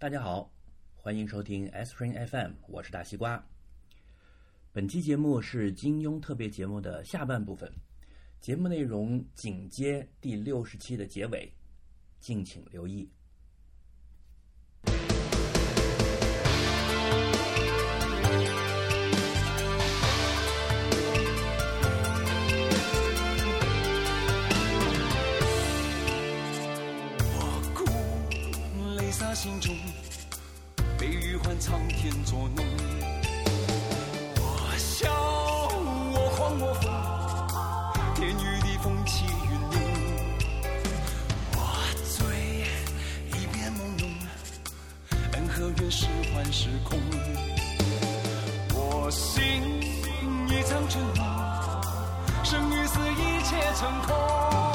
大家好，欢迎收听 s p r i n g FM，我是大西瓜。本期节目是金庸特别节目的下半部分，节目内容紧接第六十期的结尾，敬请留意。心中，悲与欢苍天作弄。我笑，我狂我疯，天与地风起云涌。我醉，一片朦胧，恩和怨是幻是空。我心一场春梦，生与死一切成空。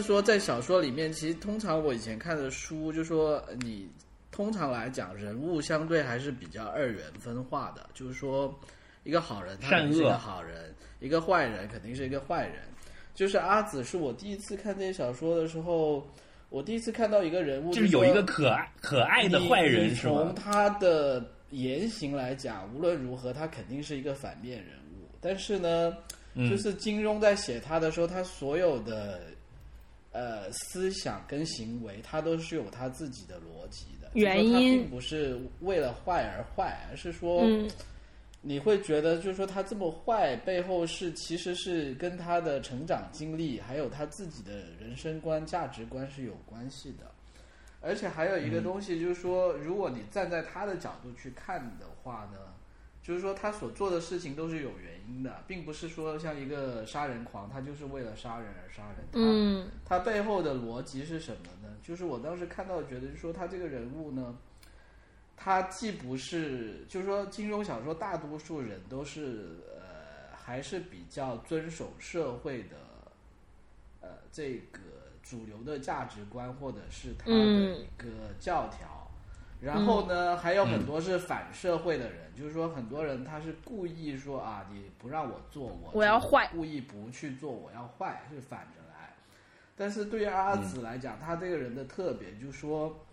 是说，在小说里面，其实通常我以前看的书，就说呃你通常来讲，人物相对还是比较二元分化的，就是说，一个好人他肯定是一善恶个好人，一个坏人肯定是一个坏人。就是阿紫是我第一次看这些小说的时候，我第一次看到一个人物，就是有一个可爱可爱的坏人是吗？从他的言行来讲，无论如何，他肯定是一个反面人物。但是呢，嗯就是金庸在写他的时候，他所有的呃思想跟行为，他都是有他自己的逻辑的。原因并不是为了坏而坏，而是说，嗯你会觉得，就是说他这么坏背后是其实是跟他的成长经历，还有他自己的人生观、价值观是有关系的。而且还有一个东西，就是说，如果你站在他的角度去看的话呢，就是说他所做的事情都是有原因的，并不是说像一个杀人狂，他就是为了杀人而杀人。他嗯他背后的逻辑是什么呢？就是我当时看到，觉得就是说他这个人物呢，他既不是，就是说金庸小说大多数人都是呃，还是比较遵守社会的呃这个主流的价值观，或者是他的嗯一个教条。然后呢，还有很多是反社会的人，就是说很多人他是故意说啊，你不让我做，我我要坏。故意不去做，我要坏，是反着来。但是对于阿紫来讲，他这个人的特别就是说，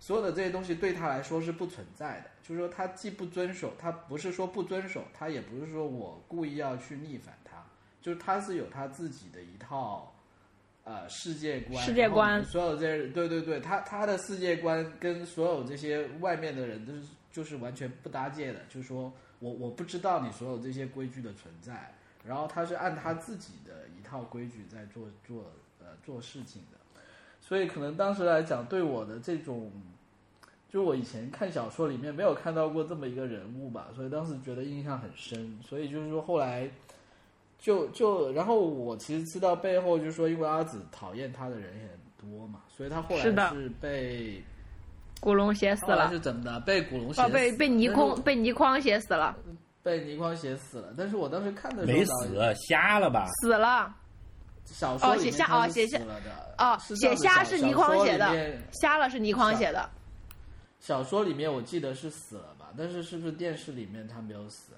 所有的这些东西对他来说是不存在的，就是说他既不遵守，他不是说不遵守，他也不是说我故意要去逆反他，就是他是有他自己的一套呃世界观，世界观。所有这些对对对，他他的世界观跟所有这些外面的人都是就是完全不搭界的，就是说我我不知道你所有这些规矩的存在，然后他是按他自己的一套规矩在做做呃做事情的，所以可能当时来讲，对我的这种，就我以前看小说里面没有看到过这么一个人物吧，所以当时觉得印象很深，所以就是说后来就就然后我其实知道背后就是说，因为阿紫讨厌他的人也很多嘛，所以他后来是被古龙写死了，是怎么的？被古龙写哦，死，被被倪匡被倪匡写死了，被倪匡写死了。但是我当时看的时候没死，瞎了吧？死了。哦小说里面写瞎哦写瞎了的哦，写瞎是倪匡写的瞎了是倪匡写的。小说里面我记得是死了吧，但是是不是电视里面他没有死？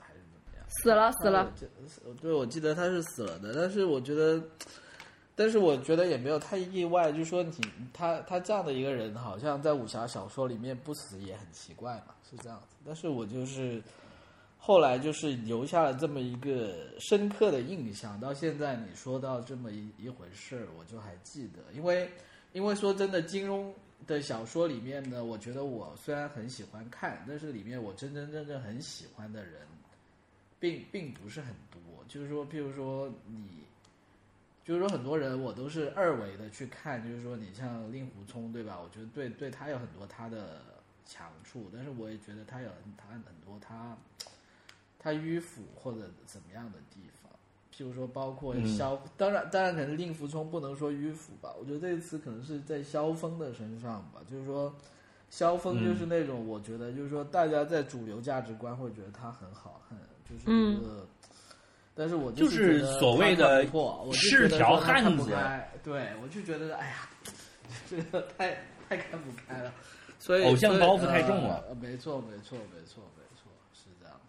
死了死了，对，我记得他是死了的，但是我觉得，但是我觉得也没有太意外，就是说你他他这样的一个人，好像在武侠小说里面不死也很奇怪嘛，是这样子。但是我就是后来就是留下了这么一个深刻的印象，到现在你说到这么一一回事儿，我就还记得，因为因为说真的，金庸的小说里面呢，我觉得我虽然很喜欢看，但是里面我真真正正很喜欢的人，并并不是很多。就是说，譬如说你，就是说很多人我都是二维的去看，就是说你像令狐冲，对吧？我觉得对对他有很多他的强处，但是我也觉得他有他很多他他迂腐或者怎么样的地方。譬如说，包括嗯萧，当然当然可能令狐冲不能说迂腐吧，我觉得这个词可能是在萧峰的身上吧，就是说。萧峰就是那种，我觉得就是说，大家在主流价值观会觉得他很好恨，就是一个，但是我就是所谓的不破我是条汉子，对我就觉得哎呀，这个太太看不开了，所以偶像包袱太重了呃没错，没错，没错，没错，是这样子。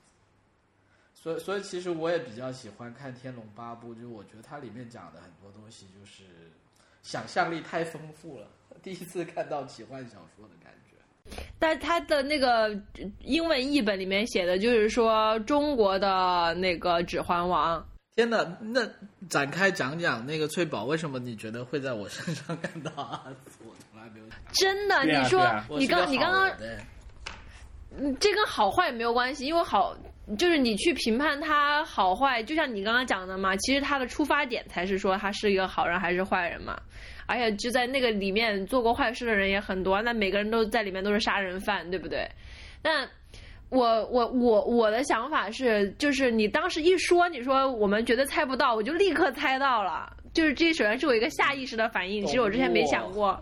所以，所以其实我也比较喜欢看《天龙八部》，就是我觉得它里面讲的很多东西就是想象力太丰富了。第一次看到奇幻小说的感觉。但他的那个英文译本里面写的就是说中国的那个《指环王》，天哪，那展开讲讲那个翠宝，为什么你觉得会在我身上看到阿紫？我从来没有。真的，你说、你刚你刚刚这跟好坏没有关系，因为好就是你去评判他好坏，就像你刚刚讲的嘛，其实他的出发点才是说他是一个好人还是坏人嘛。而且就在那个里面做过坏事的人也很多，那每个人都在里面都是杀人犯，对不对？那我我我我的想法是，就是你当时一说，你说我们绝对猜不到，我就立刻猜到了。就是这首先是我一个下意识的反应，其实我之前没想过。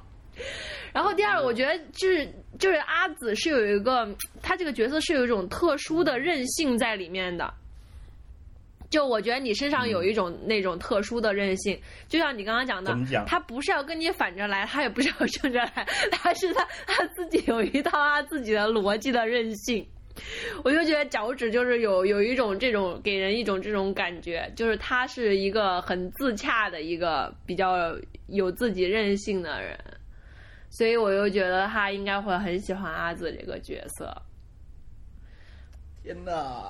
然后第二，我觉得就是就是阿紫是有一个，她这个角色是有一种特殊的韧性在里面的。就我觉得你身上有一种那种特殊的韧性，就像你刚刚讲的讲，他不是要跟你反着来，他也不是要正着来，他是他他自己有一套他自己的逻辑的韧性。我就觉得脚趾就是有有一种这种给人一种这种感觉，就是他是一个很自洽的一个比较有自己韧性的人，所以我又觉得他应该会很喜欢阿紫这个角色。天呐！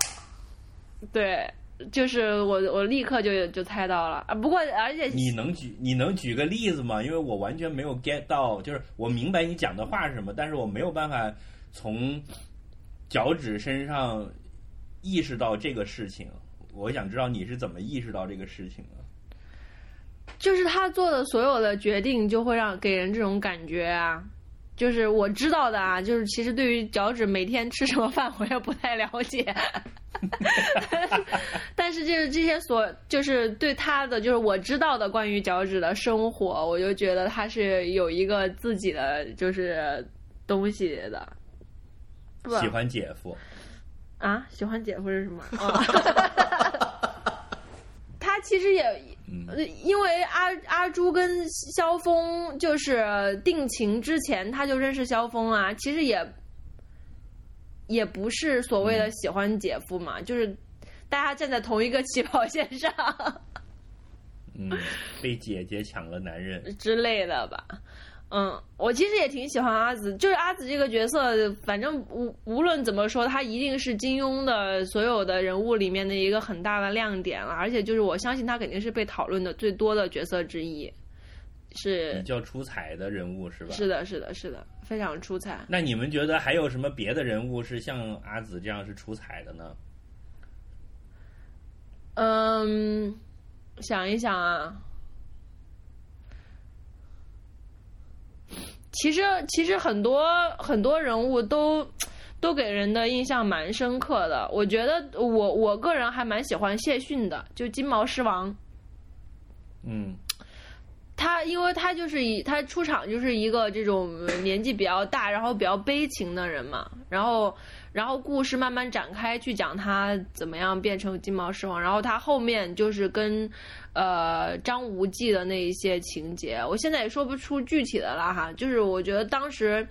对，就是我我立刻就就猜到了啊！不过而且你能举你能举个例子吗？因为我完全没有 get 到，就是我明白你讲的话是什么，但是我没有办法从脚趾身上意识到这个事情。我想知道你是怎么意识到这个事情的。就是他做的所有的决定，就会让给人这种感觉啊。就是我知道的啊，就是其实对于脚趾每天吃什么饭，我也不太了解。就是这些所，就是对他的，就是我知道的关于脚趾的生活，我就觉得他是有一个自己的就是东西的。喜欢姐夫，啊，喜欢姐夫是什么？啊、他其实也因为阿阿朱跟萧峰就是定情之前，他就认识萧峰啊，其实也也不是所谓的喜欢姐夫嘛，就是大家站在同一个起跑线上嗯，被姐姐抢了男人，之类的吧。嗯，我其实也挺喜欢阿紫，就是阿紫这个角色，反正无无论怎么说，她一定是金庸的所有的人物里面的一个很大的亮点了，而且就是我相信她肯定是被讨论的最多的角色之一，是比较出彩的人物是吧？是的，是的，是的，非常出彩。那你们觉得还有什么别的人物是像阿紫这样是出彩的呢？嗯，想一想啊，其实其实很多很多人物都 都给人的印象蛮深刻的。我觉得我我个人还蛮喜欢谢逊的，就金毛狮王。嗯，他因为他就是以他出场就是一个这种年纪比较大，然后比较悲情的人嘛，然后然后故事慢慢展开去讲他怎么样变成金毛狮王，然后他后面就是跟呃张无忌的那一些情节，我现在也说不出具体的了哈，就是我觉得当时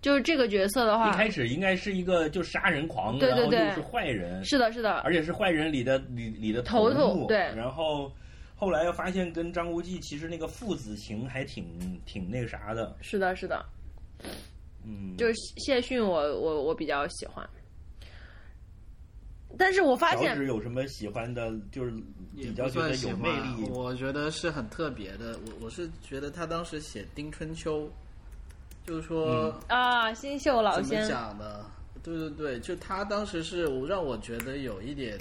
就是这个角色的话一，开始应该是一个就杀人狂，对对对。然后又是坏人，是的是的，而且是坏人里的里里的头头对。然后后来又发现跟张无忌其实那个父子情还挺挺那个啥的，是的是的，嗯，就是谢逊我我我比较喜欢。但是我发脚现趾有什么喜欢的，就是比较觉得有魅力。我觉得是很特别的。我我是觉得他当时写《丁春秋》，就是说、啊，新秀老怎么仙，讲呢？对对对，就他当时是让我觉得有一点，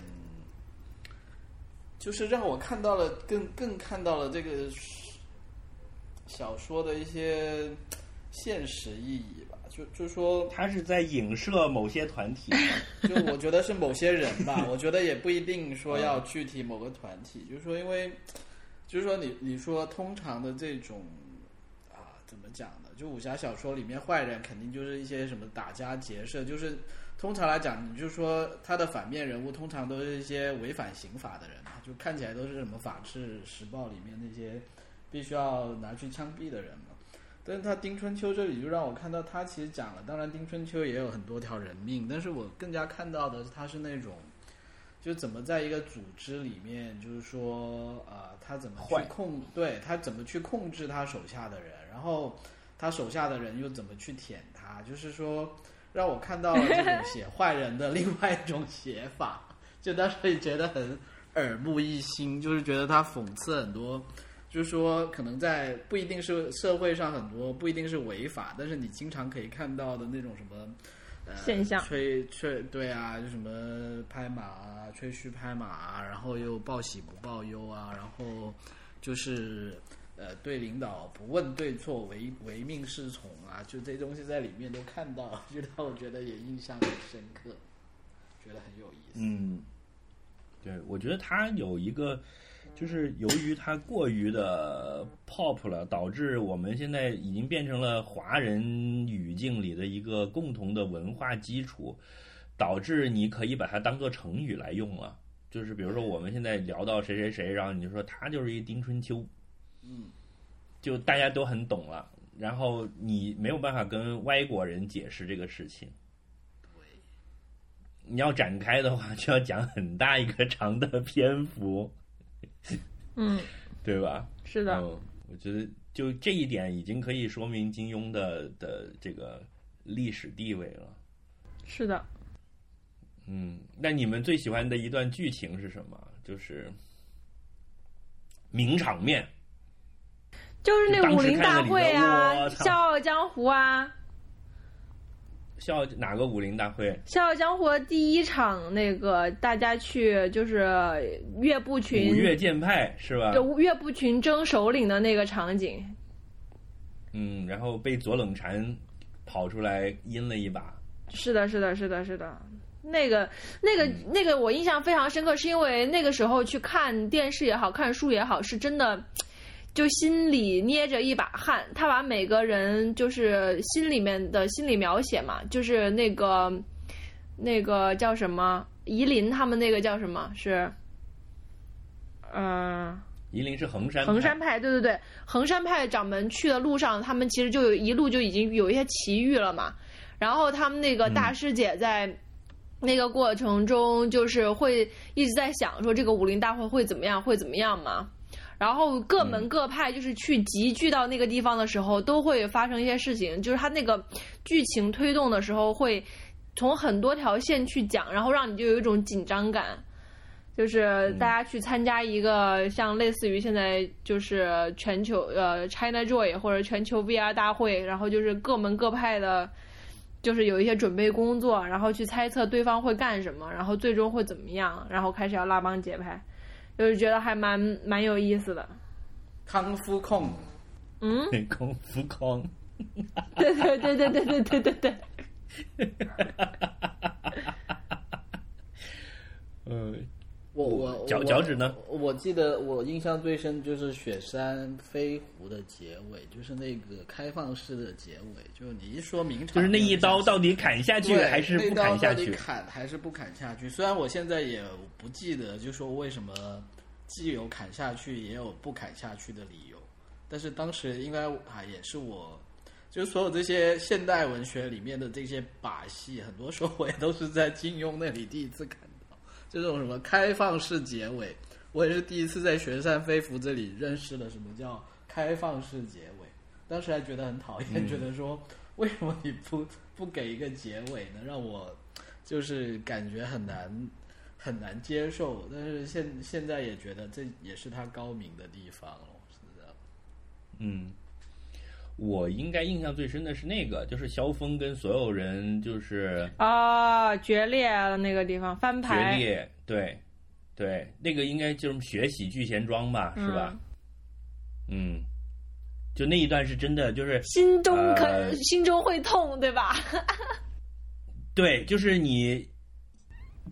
就是让我看到了更更看到了这个小说的一些现实意义吧。就就说他是在影射某些团体，就我觉得是某些人吧，我觉得也不一定说要具体某个团体，就是说，因为就是说你你说通常的这种啊，怎么讲呢？就武侠小说里面坏人肯定就是一些什么打家劫舍，就是通常来讲，你就说他的反面人物通常都是一些违反刑法的人嘛，就看起来都是什么《法制时报》里面那些必须要拿去枪毙的人嘛。但是他《丁春秋》这里就让我看到，他其实讲了，当然《丁春秋》也有很多条人命，但是我更加看到的他是那种，就怎么在一个组织里面，就是说，呃，他怎么去控，对他怎么去控制他手下的人，然后他手下的人又怎么去舔他，就是说，让我看到了这种写坏人的另外一种写法，就当时也觉得很耳目一新，就是觉得他讽刺很多。就是说，可能在不一定是社会上很多不一定是违法，但是你经常可以看到的那种什么、呃、现象吹吹对啊，就什么拍马啊，吹嘘拍马啊，然后又报喜不报忧啊，然后就是呃对领导不问对错，唯唯命是从啊，就这些东西在里面都看到，就让我觉得也印象很深刻，觉得很有意思。嗯，对，我觉得他有一个，就是由于它过于的 pop 了，导致我们现在已经变成了华人语境里的一个共同的文化基础，导致你可以把它当做成语来用了。就是比如说我们现在聊到谁谁谁，然后你就说他就是一丁春秋，嗯，就大家都很懂了，然后你没有办法跟外国人解释这个事情。你要展开的话，就要讲很大一个长的篇幅，嗯，对吧？是的，嗯，我觉得就这一点已经可以说明金庸的的这个历史地位了。是的。嗯，那你们最喜欢的一段剧情是什么？就是名场面。就是那武林大会啊，笑傲江湖啊，笑傲哪个武林大会？笑傲江湖第一场那个大家去就是岳不群五岳剑派是吧？就岳不群争首领的那个场景，嗯，然后被左冷禅跑出来阴了一把。是的，是的，是的，是的。那个、那个、那个，我印象非常深刻，是因为那个时候去看电视也好看书也好，是真的，就心里捏着一把汗。他把每个人就是心里面的心理描写嘛，就是那个那个叫什么夷陵他们那个叫什么是，嗯、夷陵是衡山派，衡山派，对对对，衡山派掌门去的路上，他们其实就有一路就已经有一些奇遇了嘛。然后他们那个大师姐在那个过程中，就是会一直在想说这个武林大会会怎么样，会怎么样嘛。然后各门各派就是去集聚到那个地方的时候，都会发生一些事情，就是他那个剧情推动的时候会从很多条线去讲，然后让你就有一种紧张感。就是大家去参加一个像类似于现在就是全球呃 China Joy 或者全球 VR 大会，然后就是各门各派的，就是有一些准备工作，然后去猜测对方会干什么，然后最终会怎么样，然后开始要拉帮结派，就是觉得还蛮蛮有意思的。康复控，嗯，康夫控。对对对对对对对对对，呃，我我脚脚趾呢？我记得我印象最深就是雪山飞狐的结尾，就是那个开放式的结尾，就是你一说明场面，就是那一刀到底砍下去还是不砍下去？砍还是不砍下去？虽然我现在也不记得，就说为什么既有砍下去，也有不砍下去的理由，但是当时应该啊也是我。就是所有这些现代文学里面的这些把戏，很多时候我也都是在金庸那里第一次看到。这种什么开放式结尾，我也是第一次在雪山飞狐这里认识了什么叫开放式结尾。当时还觉得很讨厌，嗯觉得说为什么你不不给一个结尾呢？让我就是感觉很难很难接受。但是现现在也觉得这也是他高明的地方了，是的。嗯，我应该印象最深的是那个，就是萧峰跟所有人就是啊，决裂了那个地方翻牌决，裂，对对，那个应该就是学喜剧贤庄吧，是吧？嗯，就那一段是真的，就是心中可、呃心中会痛，对吧？对，就是你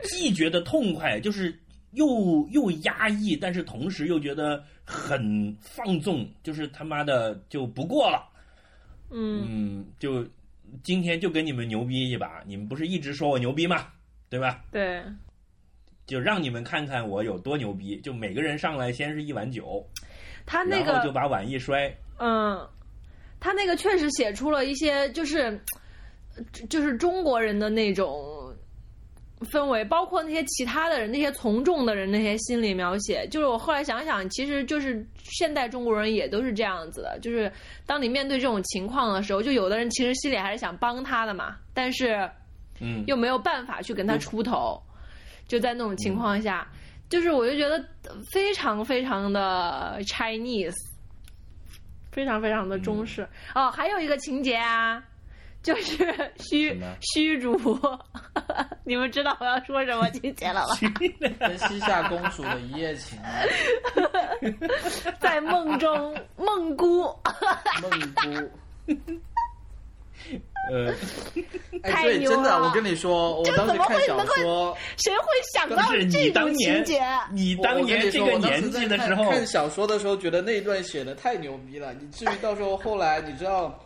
既觉得痛快，就是又又压抑，但是同时又觉得很放纵，就是他妈的就不过了。嗯嗯，就今天就跟你们牛逼一把，你们不是一直说我牛逼吗？对吧？对，就让你们看看我有多牛逼。就每个人上来先是一碗酒，他那个然后就把碗一摔。嗯，他那个确实写出了一些就是就是中国人的那种氛围，包括那些其他的人、那些从众的人那些心理描写。就是我后来想想，其实就是现代中国人也都是这样子的，就是当你面对这种情况的时候，就有的人其实心里还是想帮他的嘛，但是嗯，又没有办法去跟他出头，就在那种情况下，就是我就觉得非常非常的 Chinese，非常非常的中式、哦。还有一个情节啊，就是虚虚竹，你们知道我要说什么情节了吧？跟西夏公主的一夜情，在梦中梦姑，梦姑。呃，哎，对，太牛真的，了我跟你说，我当时怎么看小说，谁会想到这你当种情年节？你当年这个年纪的时候，看小说的时候，觉得那一段写的太牛逼了，以至于到时候后来，你知道，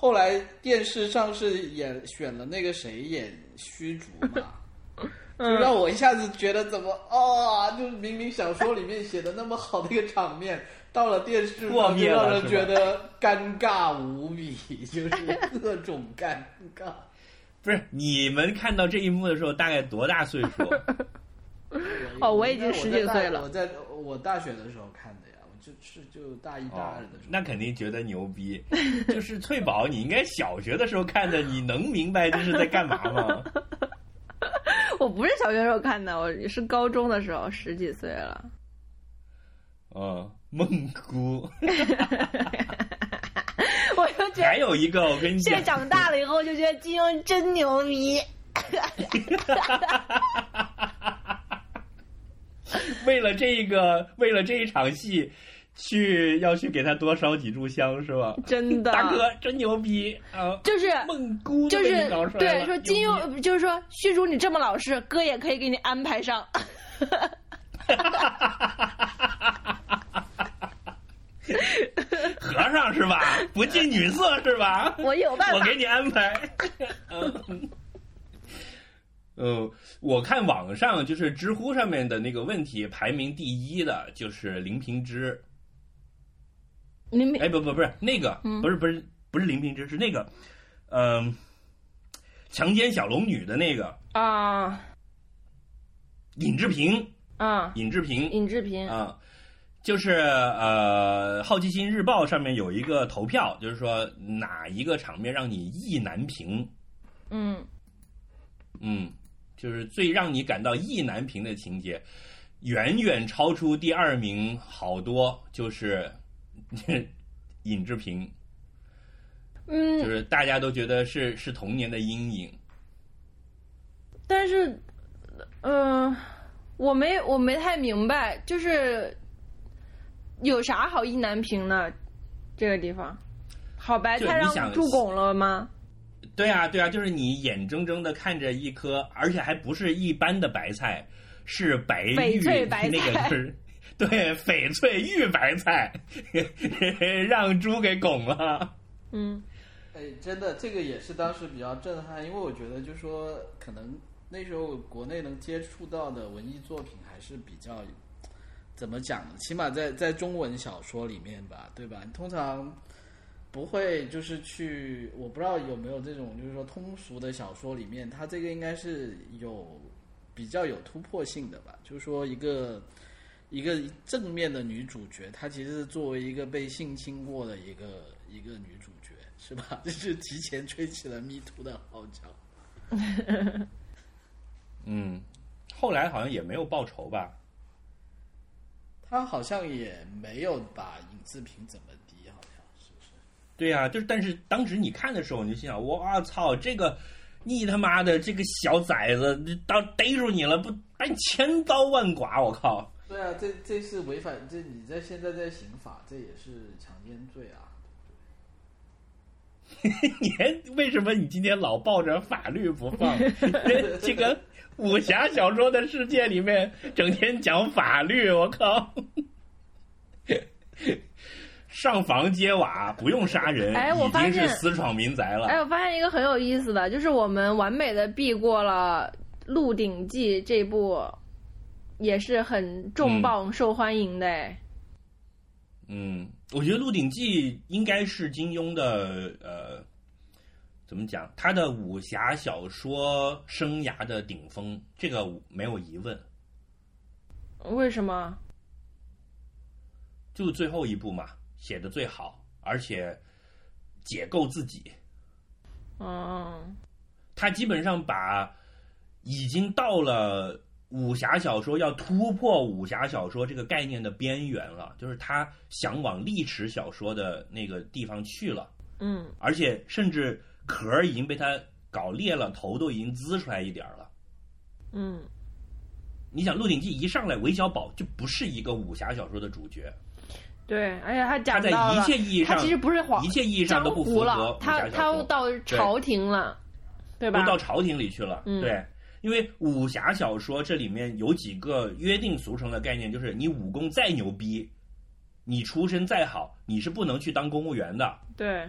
后来电视上是演选了那个谁演虚竹嘛，嗯就让我一下子觉得怎么哦，就是明明小说里面写的那么好的一个场面，到了电视破上就让人觉得尴尬无比，就是各种尴尬。不是你们看到这一幕的时候，大概多大岁数？哦我已经十几岁了我在我大学的时候看的就是就大一大哦二的时候。那肯定觉得牛逼。就是翠宝，你应该小学的时候看的，你能明白这是在干嘛吗？我不是小学时候看的，我是高中的时候，十几岁了。嗯，梦姑。我就觉得还有一个，我跟你讲，现在长大了以后就觉得金庸真牛逼。为了这个，为了这一场戏，去要去给他多烧几炷香是吧？真的，大哥真牛逼啊！就是梦姑就是对说金庸就是说虚竹你这么老实，哥也可以给你安排上。和尚是吧？不近女色是吧？我有办法我给你安排。嗯，呃，我看网上就是知乎上面的那个问题排名第一的就是林平之。你没哎，不不不是那个，嗯。不是不是不是林平之，是那个，嗯、强奸小龙女的那个。啊。尹志平，啊，尹志平。尹志平。啊、就是呃，《好奇心日报》上面有一个投票，就是说哪一个场面让你意难平？嗯。嗯，就是最让你感到意难平的情节，远远超出第二名好多，就是 尹志平，嗯就嗯，是大家都觉得是是童年的阴影。但是嗯、我没我没太明白，就是有啥好意难平呢？这个地方，好白菜让就你想助攻了吗？对啊，对啊，就是你眼睁睁的看着一颗，而且还不是一般的白菜，是白玉白那个是对翡翠玉白菜，让猪给拱了。嗯哎，真的，这个也是当时比较震撼，因为我觉得就是说，可能那时候国内能接触到的文艺作品还是比较怎么讲呢？起码在在中文小说里面吧，对吧？你通常不会就是去，我不知道有没有这种就是说通俗的小说里面，它这个应该是有比较有突破性的吧，就是说一个。一个正面的女主角，她其实是作为一个被性侵过的一个一个女主角，是吧？就是提前吹起了 Me Too 的号角。嗯，后来好像也没有报仇吧？他好像也没有把尹志平怎么地，好像是不是？对呀、就是但是当时你看的时候，你就心想，我操，这个你他妈的这个小崽子，当逮住你了，不把你千刀万剐，我靠！对啊，这这是违反这你在现在在刑法，这也是强奸罪啊。你还为什么你今天老抱着法律不放？这这个武侠小说的世界里面，整天讲法律，我靠！上房揭瓦不用杀人，哎我已经是发现私闯民宅了。哎，我发现一个很有意思的，就是我们完美的避过了《鹿鼎记》这部，也是很重磅受欢迎的。哎嗯，我觉得《鹿鼎记》应该是金庸的呃，怎么讲？他的武侠小说生涯的顶峰，这个没有疑问。为什么？就最后一部嘛，写的最好，而且解构自己。嗯他基本上把已经到了武侠小说要突破武侠小说这个概念的边缘了，就是他想往历史小说的那个地方去了，嗯而且甚至壳儿已经被他搞裂了，头都已经滋出来一点儿了。嗯，你想，《鹿鼎记》一上来，韦小宝就不是一个武侠小说的主角，对，而且他他在一切意义上，他其实不是皇一切意义上都不符合他。他到朝廷了，对吧都？到朝廷里去了。嗯对，因为武侠小说这里面有几个约定俗成的概念，就是你武功再牛逼，你出身再好，你是不能去当公务员的。对，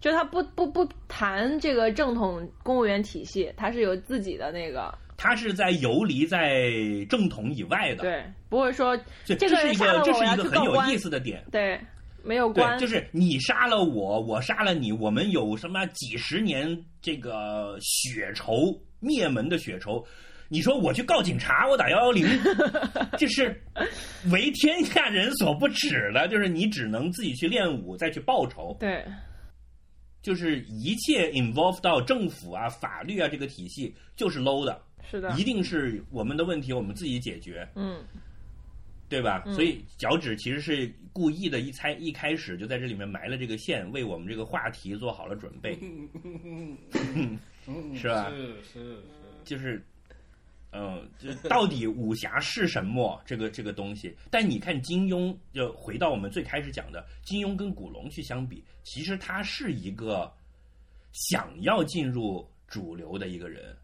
就他不不不谈这个正统公务员体系，他是有自己的那个他是在游离在正统以外的。对，不会说这，这个是一人杀了我，个这是一个很有意思的点。对，没有关，就是你杀了我，我杀了你，我们有什么几十年这个血仇灭门的血仇。你说我去告警察，我打幺幺零，这是为天下人所不耻的。就是你只能自己去练武，再去报仇。对就是一切 involve 到政府啊、法律啊这个体系，就是 low 的，是的，一定是我们的问题，我们自己解决。嗯对吧？所以脚趾其实是故意的，一猜一开始就在这里面埋了这个线，为我们这个话题做好了准备，是吧？是是是，就是，嗯，就到底 武侠是什么这个这个东西？但你看金庸，就回到我们最开始讲的，金庸跟古龙去相比，其实他是一个想要进入主流的一个人，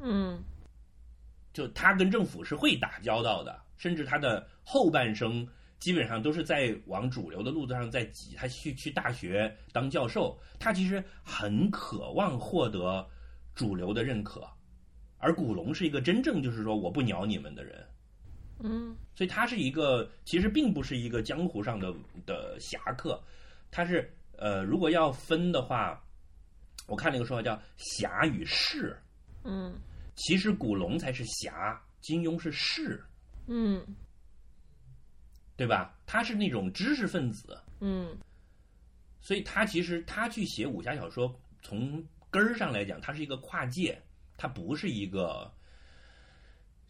嗯就他跟政府是会打交道的，甚至他的后半生基本上都是在往主流的路子上在挤。他去去大学当教授，他其实很渴望获得主流的认可，而古龙是一个真正就是说我不鸟你们的人，嗯所以他是一个其实并不是一个江湖上的的侠客，他是呃如果要分的话，我看那个说法叫侠与士。嗯其实古龙才是侠，金庸是士，嗯对吧？他是那种知识分子，嗯所以他其实他去写武侠小说，从根儿上来讲，他是一个跨界，他不是一个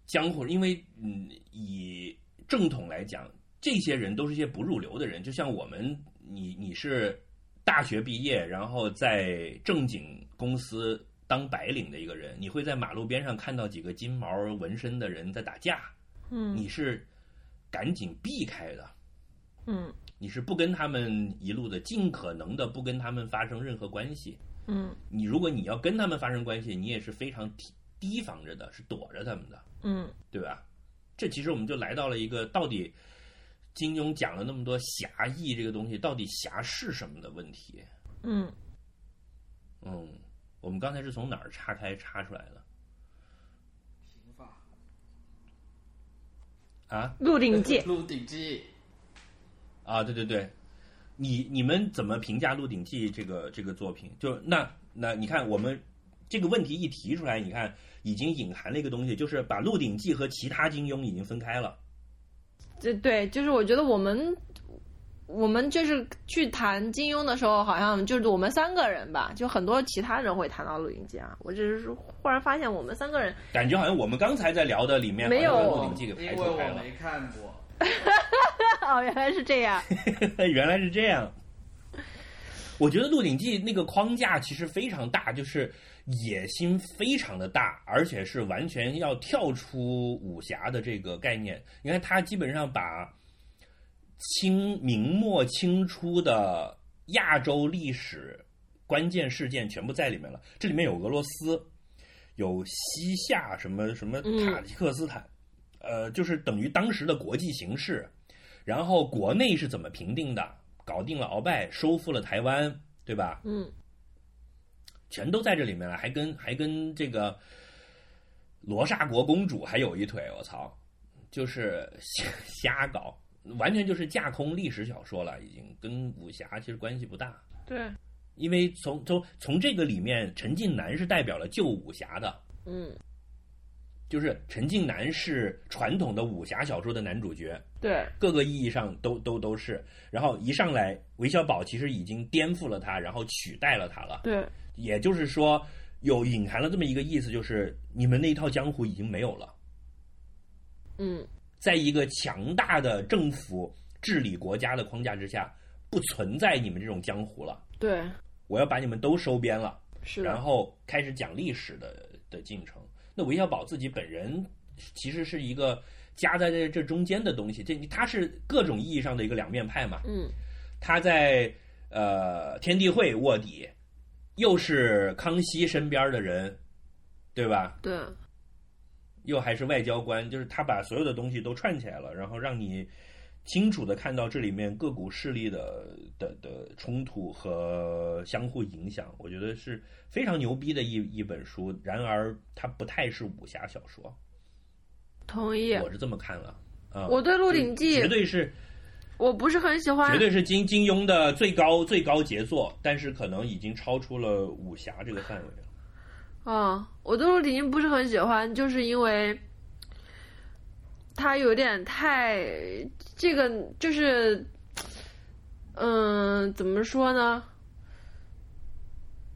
江湖。因为嗯，以正统来讲，这些人都是一些不入流的人，就像我们，你你是大学毕业，然后在正经公司当白领的一个人，你会在马路边上看到几个金毛纹身的人在打架，嗯你是赶紧避开的。嗯你是不跟他们一路的，尽可能的不跟他们发生任何关系。嗯你如果你要跟他们发生关系，你也是非常提提防着的，是躲着他们的，嗯对吧？这其实我们就来到了一个到底金庸讲了那么多侠义这个东西，到底侠是什么的问题。嗯，嗯，我们刚才是从哪儿岔开插出来的刑法啊？《鹿鼎记》鹿鼎记，啊，对对对，你你们怎么评价《鹿鼎记》这个这个作品？就那那你看我们这个问题一提出来，你看已经隐含了一个东西，就是把《鹿鼎记》和其他金庸已经分开了。这对，就是我觉得我们我们就是去谈金庸的时候，好像就是我们三个人吧，就很多其他人会谈到《鹿鼎记》啊。我只是忽然发现，我们三个人感觉好像我们刚才在聊的里面没有鹿鼎记》给因排除开了为我没。看过。哦，原来是这样。原来是这样。我觉得《鹿鼎记》那个框架其实非常大，就是野心非常的大，而且是完全要跳出武侠的这个概念。你看，他基本上把清明末清初的亚洲历史关键事件全部在里面了。这里面有俄罗斯，有西夏什么什么嗯塔吉克斯坦，呃，就是等于当时的国际形势。然后国内是怎么评定的？搞定了鳌拜，收复了台湾，对吧？嗯，全都在这里面了，还跟还跟这个罗刹国公主还有一腿，我操，就是瞎 瞎搞，完全就是架空历史小说了，已经跟武侠其实关系不大。对，因为从从从这个里面，陈近南是代表了旧武侠的，嗯，就是陈近南是传统的武侠小说的男主角，对，各个意义上都都都是。然后一上来，韦小宝其实已经颠覆了他，然后取代了他了。对，也就是说，有隐含了这么一个意思，就是你们那一套江湖已经没有了。嗯，在一个强大的政府治理国家的框架之下，不存在你们这种江湖了。对，我要把你们都收编了，是，然后开始讲历史的的进程。那韦小宝自己本人其实是一个夹在这这中间的东西，这他是各种意义上的一个两面派嘛。嗯，他在呃天地会卧底，又是康熙身边的人，对吧？对，又还是外交官，就是他把所有的东西都串起来了，然后让你清楚的看到这里面各股势力的的的冲突和相互影响。我觉得是非常牛逼的一一本书。然而，它不太是武侠小说，同意。我是这么看了。啊、我对《鹿鼎记绝》对是我不是很喜欢绝，对是金金庸的最高最高杰作，但是可能已经超出了武侠这个范围了。嗯，我对《鹿鼎记》不是很喜欢，就是因为它有点太这个就是，嗯，怎么说呢？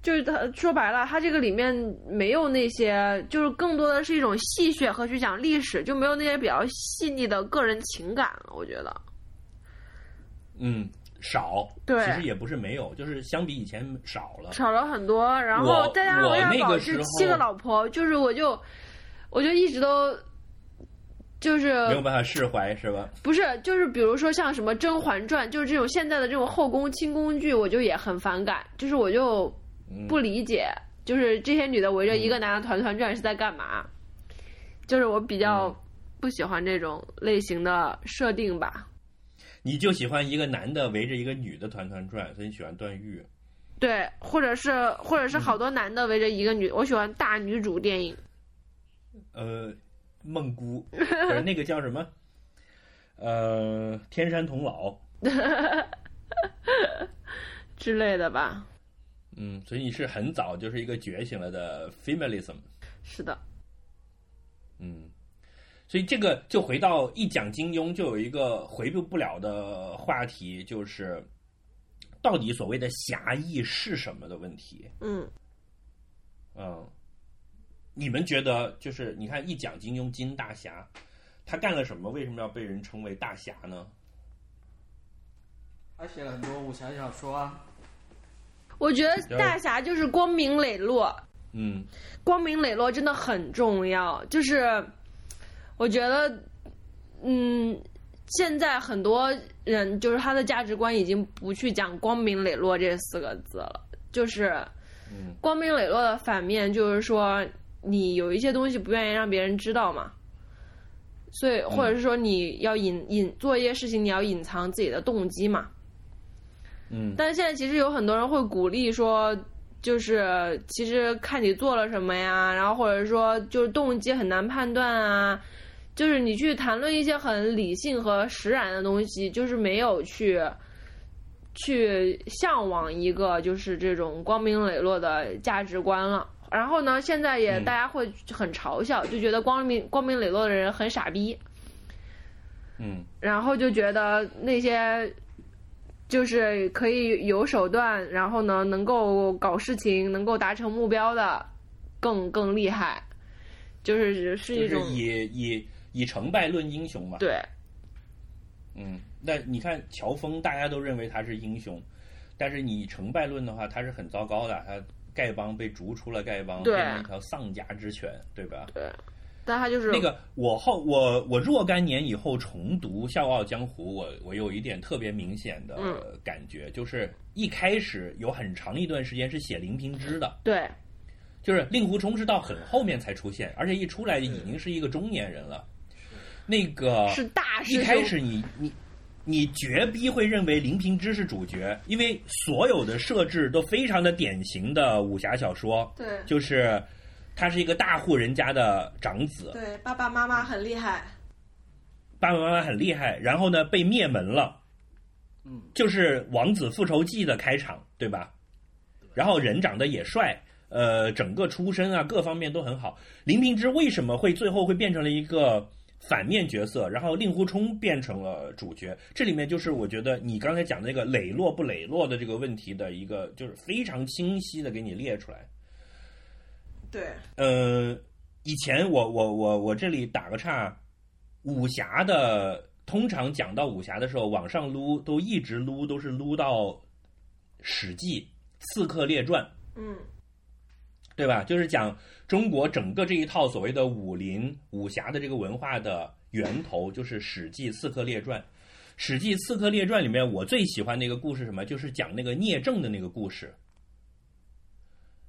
就是他说白了，他这个里面没有那些，就是更多的是一种戏谑和去讲历史，就没有那些比较细腻的个人情感了。我觉得，嗯，少，对其实也不是没有，就是相比以前少了。少了很多，然后我再加上我韦小宝是那个时候七个老婆，就是我就我就一直都就是没有办法释怀，是吧？不是就是比如说像什么《甄嬛传》，就是这种现在的这种后宫清宫剧，我就也很反感，就是我就嗯不理解，就是这些女的围着一个男的团团转是在干嘛？就是我比较嗯不喜欢这种类型的设定吧。你就喜欢一个男的围着一个女的团团转，所以你喜欢段誉。对，或者是或者是好多男的围着一个女，我喜欢大女主电影。呃，梦姑，不是 那个叫什么？呃，天山童姥。之类的吧，嗯，所以你是很早就是一个觉醒了的 feminism。是的，嗯，所以这个就回到一讲金庸，就有一个回避不了的话题，就是到底所谓的侠义是什么的问题。嗯，嗯，你们觉得就是你看一讲金庸金大侠，他干了什么？为什么要被人称为大侠呢？他写了很多武侠小说啊，我觉得大侠就是光明磊落，嗯光明磊落真的很重要。就是我觉得，嗯，现在很多人就是他的价值观已经不去讲光明磊落这四个字了，就是嗯光明磊落的反面就是说你有一些东西不愿意让别人知道嘛。所以，或者是说你要隐隐做一些事情，你要隐藏自己的动机嘛。嗯但是现在其实有很多人会鼓励说，就是其实看你做了什么呀，然后或者说就是动机很难判断啊，就是你去谈论一些很理性和实然的东西，就是没有去去向往一个就是这种光明磊落的价值观了。然后呢，现在也嗯大家会很嘲笑，就觉得光明光明磊落的人很傻逼。嗯然后就觉得那些就是可以有手段，然后呢能够搞事情，能够达成目标的，更更厉害，就是是就是一种以以以成败论英雄嘛。对嗯，那你看乔峰，大家都认为他是英雄，但是你以成败论的话，他是很糟糕的。他丐帮被逐出了丐帮，变成一条丧家之犬，对吧？对，但他就是那个我后我我若干年以后重读《笑傲江湖》，我我有一点特别明显的嗯感觉，就是一开始有很长一段时间是写林平之的，对就是令狐冲是到很后面才出现，而且一出来已经是一个中年人了。那个是大师一开，始你你你绝逼会认为林平之是主角，因为所有的设置都非常的典型的武侠小说，对。就是他是一个大户人家的长子，对，爸爸妈妈很厉害，爸爸妈妈很厉害，然后呢被灭门了，嗯，就是《王子复仇记》的开场，对吧？然后人长得也帅，呃，整个出身啊各方面都很好。林平之为什么会最后会变成了一个反面角色，然后令狐冲变成了主角？这里面就是我觉得你刚才讲的那个磊落不磊落的这个问题的一个，就是非常清晰的给你列出来。对呃，以前我我我我这里打个岔，武侠的通常讲到武侠的时候，往上撸都一直撸都是撸到《史记》《刺客列传》，嗯对吧？就是讲中国整个这一套所谓的武林武侠的这个文化的源头，就是《史记·刺客列传》。《史记·刺客列传》里面，我最喜欢的一个故事什么？就是讲那个聂政的那个故事。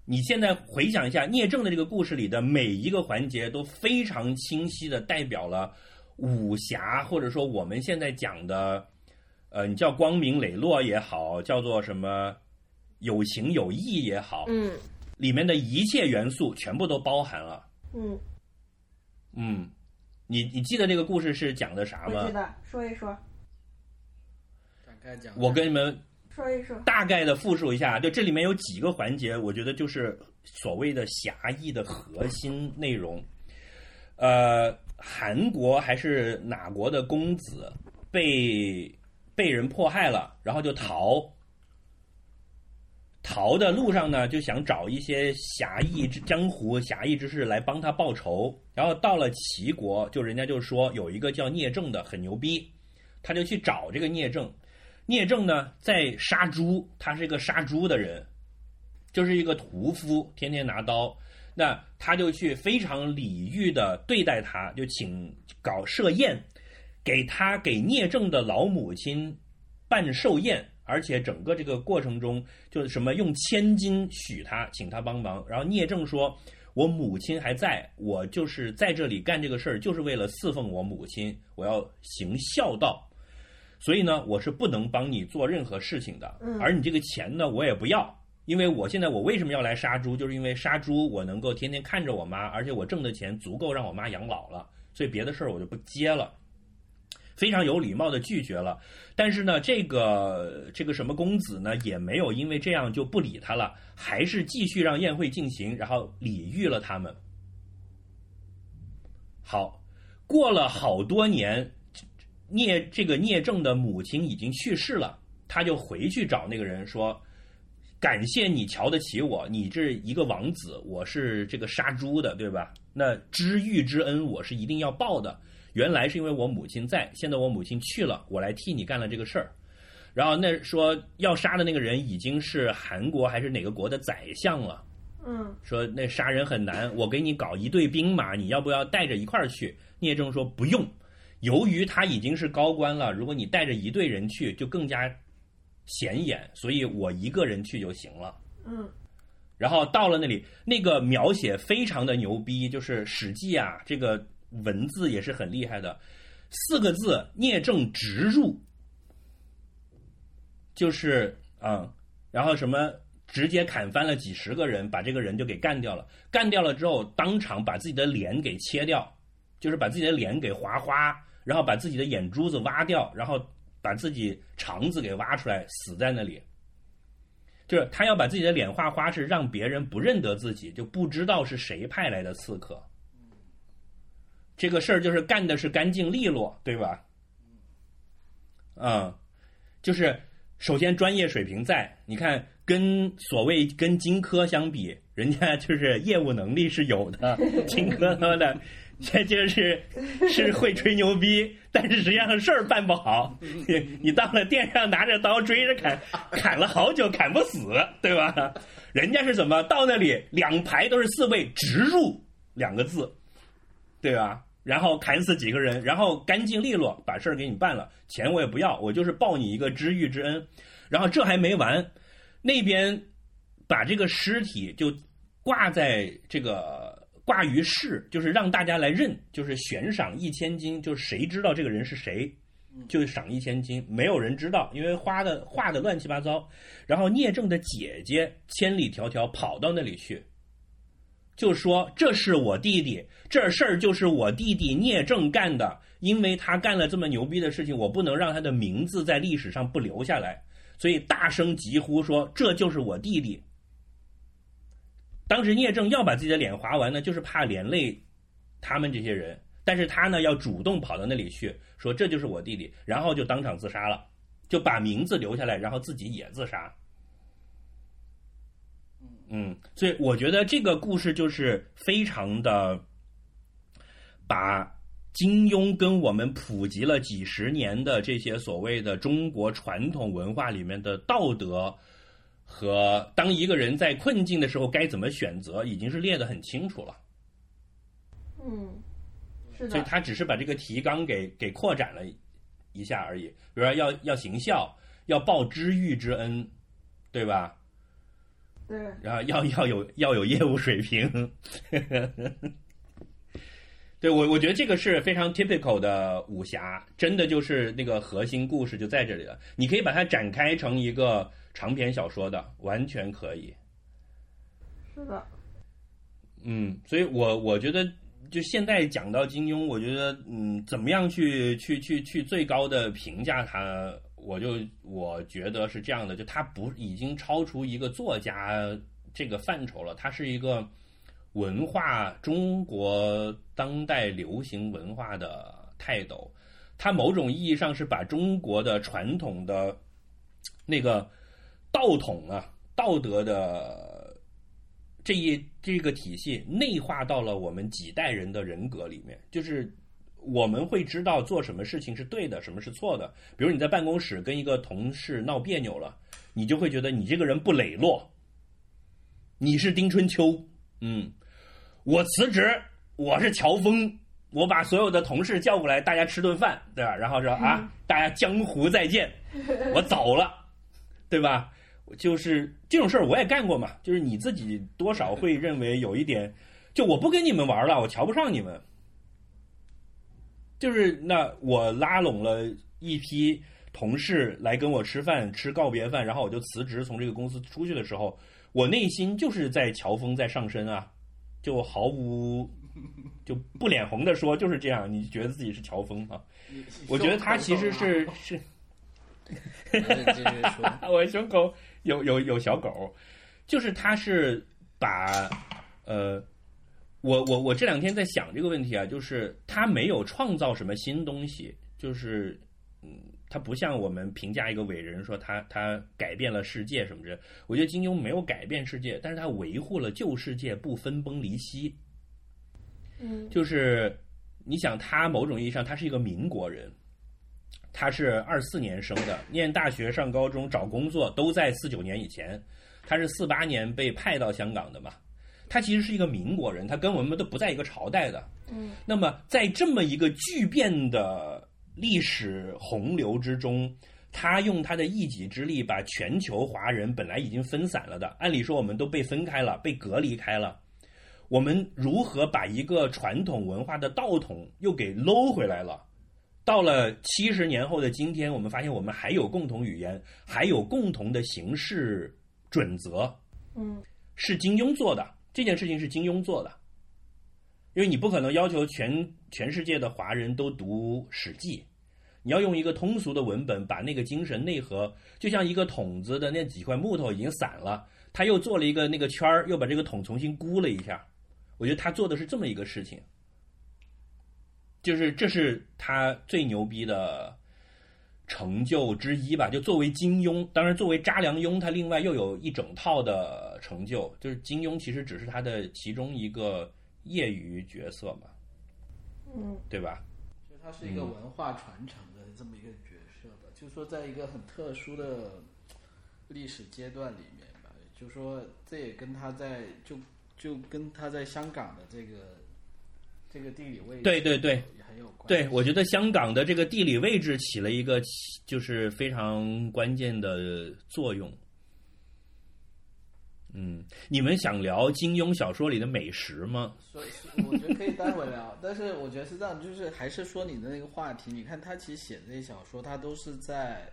你现在回想一下，聂政的这个故事里的每一个环节都非常清晰的代表了武侠，或者说我们现在讲的，呃，你叫光明磊落也好，叫做什么有情有义也好，嗯里面的一切元素全部都包含了。嗯，嗯，你你记得这个故事是讲的啥吗我记？得说一说展开讲，我跟你们说一说，大概的复述一下，就这里面有几个环节，我觉得就是所谓的侠义的核心内容。呃，韩国还是哪国的公子被被人迫害了，然后就逃。逃的路上呢，就想找一些侠义之江湖侠义之士来帮他报仇。然后到了齐国，就人家就说有一个叫聂政的很牛逼，他就去找这个聂政。聂政呢在杀猪，他是一个杀猪的人，就是一个屠夫，天天拿刀。那他就去非常礼遇的对待他，就请搞设宴，给他给聂政的老母亲办寿宴，而且整个这个过程中，就是什么用千金许他，请他帮忙。然后聂政说：“我母亲还在，我就是在这里干这个事儿，就是为了侍奉我母亲，我要行孝道。”所以呢，我是不能帮你做任何事情的，嗯而你这个钱呢，我也不要，因为我现在我为什么要来杀猪，就是因为杀猪我能够天天看着我妈，而且我挣的钱足够让我妈养老了，所以别的事儿我就不接了，非常有礼貌的拒绝了。但是呢，这个这个什么公子呢，也没有因为这样就不理他了，还是继续让宴会进行，然后礼遇了他们。好，过了好多年，聂这个聂政的母亲已经去世了，他就回去找那个人说：“感谢你瞧得起我，你这一个王子，我是这个杀猪的，对吧？那知遇之恩我是一定要报的。原来是因为我母亲在，现在我母亲去了，我来替你干了这个事儿。”然后那说要杀的那个人已经是韩国还是哪个国的宰相了。嗯说那杀人很难，我给你搞一队兵马，你要不要带着一块儿去？聂政说不用，由于他已经是高官了，如果你带着一队人去，就更加显眼，所以我一个人去就行了。嗯然后到了那里，那个描写非常的牛逼，就是《史记》啊，这个文字也是很厉害的，四个字：聂政直入，就是啊、然后什么直接砍翻了几十个人，把这个人就给干掉了。干掉了之后，当场把自己的脸给切掉，就是把自己的脸给划花，然后把自己的眼珠子挖掉，然后把自己肠子给挖出来，死在那里。就是他要把自己的脸画花，是让别人不认得自己，就不知道是谁派来的刺客。这个事儿就是干的是干净利落，对吧？嗯，就是首先专业水平在，你看跟所谓跟荆轲相比，人家就是业务能力是有的，荆轲他妈的。这就是是会吹牛逼，但是实际上事儿办不好。你你到了店上拿着刀追着砍，砍了好久砍不死，对吧？人家是怎么到那里两排都是四位直入两个字，对吧？然后砍死几个人，然后干净利落把事儿给你办了，钱我也不要，我就是报你一个知遇之恩。然后这还没完，那边把这个尸体就挂在这个。挂于市，就是让大家来认，就是悬赏一千金，就是谁知道这个人是谁，就赏一千金。没有人知道，因为花的画的乱七八糟。然后聂政的姐姐千里迢迢跑到那里去，就说这是我弟弟，这事儿就是我弟弟聂政干的，因为他干了这么牛逼的事情，我不能让他的名字在历史上不留下来，所以大声疾呼说这就是我弟弟。当时聂政要把自己的脸划完呢，就是怕连累他们这些人。但是他呢，要主动跑到那里去，说这就是我弟弟，然后就当场自杀了，就把名字留下来，然后自己也自杀。嗯，所以我觉得这个故事就是非常的把金庸跟我们普及了几十年的这些所谓的中国传统文化里面的道德。和当一个人在困境的时候该怎么选择，已经是列得很清楚了。嗯，是的。所以他只是把这个提纲给给扩展了一下而已。比如说，要要行孝，要报知遇之恩，对吧？对。然后要要有要有业务水平。对我，我觉得这个是非常 typical 的武侠，真的就是那个核心故事就在这里了。你可以把它展开成一个。长篇小说的完全可以，是的，嗯，所以我我觉得，就现在讲到金庸，我觉得，嗯，怎么样去去去去最高的评价他，我就我觉得是这样的，就他不已经超出一个作家这个范畴了，他是一个文化中国当代流行文化的泰斗，他某种意义上是把中国的传统的那个。道统啊，道德的这一这个体系内化到了我们几代人的人格里面，就是我们会知道做什么事情是对的，什么是错的。比如你在办公室跟一个同事闹别扭了，你就会觉得你这个人不磊落，你是丁春秋，嗯，我辞职，我是乔峰，我把所有的同事叫过来，大家吃顿饭，对吧？然后说啊，大家江湖再见，我走了，对吧？就是这种事儿我也干过嘛，就是你自己多少会认为有一点，就我不跟你们玩了，我瞧不上你们。就是那我拉拢了一批同事来跟我吃饭，吃告别饭，然后我就辞职从这个公司出去的时候，我内心就是在乔峰在上升啊，就毫无就不脸红的说就是这样，你觉得自己是乔峰啊？我觉得他其实是是，我胸口。有有有小狗，就是他是把呃，我我我这两天在想这个问题啊，就是他没有创造什么新东西，就是嗯，他不像我们评价一个伟人说他他改变了世界什么的，我觉得金庸没有改变世界，但是他维护了旧世界不分崩离析。嗯，就是你想他某种意义上他是一个民国人。他是二四年生的，念大学、上高中、找工作都在四九年以前。他是四八年被派到香港的嘛？他其实是一个民国人，他跟我们都不在一个朝代的。嗯。那么在这么一个巨变的历史洪流之中，他用他的一己之力把全球华人本来已经分散了的，按理说我们都被分开了，被隔离开了。我们如何把一个传统文化的道统又给搂回来了？到了七十年后的今天，我们发现我们还有共同语言，还有共同的形式准则。嗯，是金庸做的这件事情是金庸做的，因为你不可能要求全全世界的华人都读《史记》，你要用一个通俗的文本把那个精神内核，就像一个桶子的那几块木头已经散了，他又做了一个那个圈儿，又把这个桶重新箍了一下。我觉得他做的是这么一个事情。就是这是他最牛逼的成就之一吧。就作为金庸，当然作为查良镛，他另外又有一整套的成就。就是金庸其实只是他的其中一个业余角色嘛，嗯对吧？就它是一个文化传承的这么一个角色吧，就是说在一个很特殊的历史阶段里面吧，就说这也跟他在就就跟他在香港的这个这个地理位置对对对也很有关。对，我觉得香港的这个地理位置起了一个起就是非常关键的作用。嗯，你们想聊金庸小说里的美食吗？所以我觉得可以待会聊，但是我觉得是这样，就是还是说你的那个话题，你看他其实写那些小说，他都是在，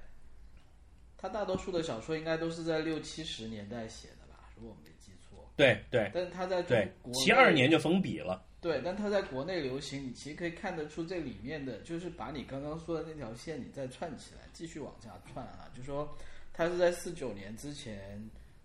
他大多数的小说应该都是在六七十年代写的吧，如果我没记错。对对但是他在中对国，七二年就封笔了。对，但他在国内流行，你其实可以看得出这里面的，就是把你刚刚说的那条线，你再串起来，继续往下串啊。就说他是在四九年之前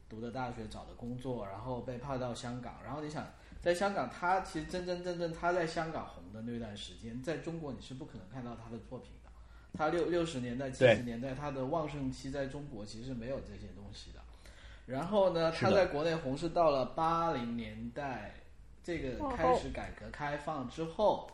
读的大学，找的工作，然后被派到香港。然后你想，在香港，他其实真真正正他在香港红的那段时间，在中国你是不可能看到他的作品的。他六六十年代、七十年代，他的旺盛期在中国其实是没有这些东西的。然后呢，他在国内红是到了八零年代，这个开始改革开放之后，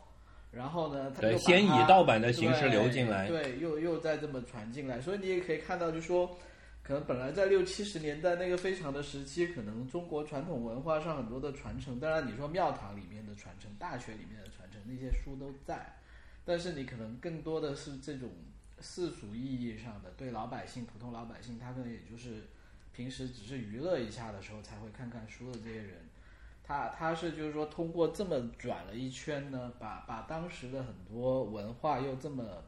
然后呢，他对先以盗版的形式流进来对，又又再这么传进来，所以你也可以看到，就说可能本来在六七十年代那个非常的时期，可能中国传统文化上很多的传承，当然你说庙堂里面的传承、大学里面的传承，那些书都在，但是你可能更多的是这种世俗意义上的，对老百姓、普通老百姓，他可能也就是平时只是娱乐一下的时候才会看看书的这些人。他他是就是说通过这么转了一圈呢，把把当时的很多文化又这么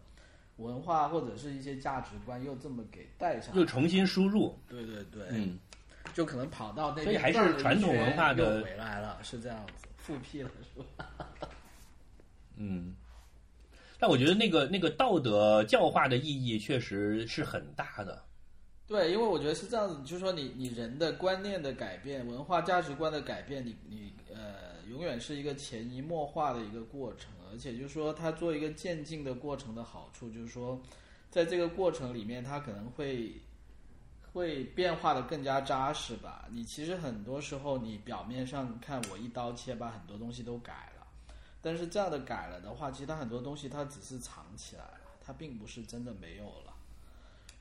文化或者是一些价值观又这么给带上，又重新输入，对对对，嗯，就可能跑到那边所以还是传统文化的又回来了，是这样子，复辟了是吧？嗯，但我觉得那个那个道德教化的意义确实是很大的。对，因为我觉得是这样子，就是说你你人的观念的改变，文化价值观的改变，你你呃，永远是一个潜移默化的一个过程，而且就是说他做一个渐进的过程的好处，就是说在这个过程里面，他可能会会变化的更加扎实吧。你其实很多时候你表面上看我一刀切把很多东西都改了，但是这样的改了的话，其实它很多东西它只是藏起来了，它并不是真的没有了。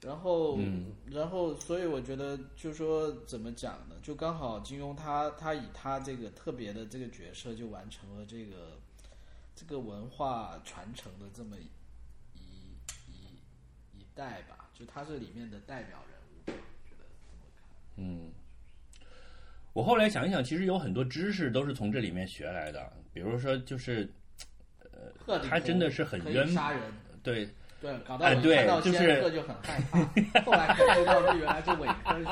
然后，嗯然后，所以我觉得，就说怎么讲呢？就刚好金庸他他以他这个特别的这个角色，就完成了这个这个文化传承的这么一一一代吧，就他是里面的代表人物，觉得这么看。嗯，我后来想一想，其实有很多知识都是从这里面学来的，比如说就是呃他真的是很可以渊杀人，对对，搞到看到就是仙鹤就很害怕，后来才知道这原来是伪科学。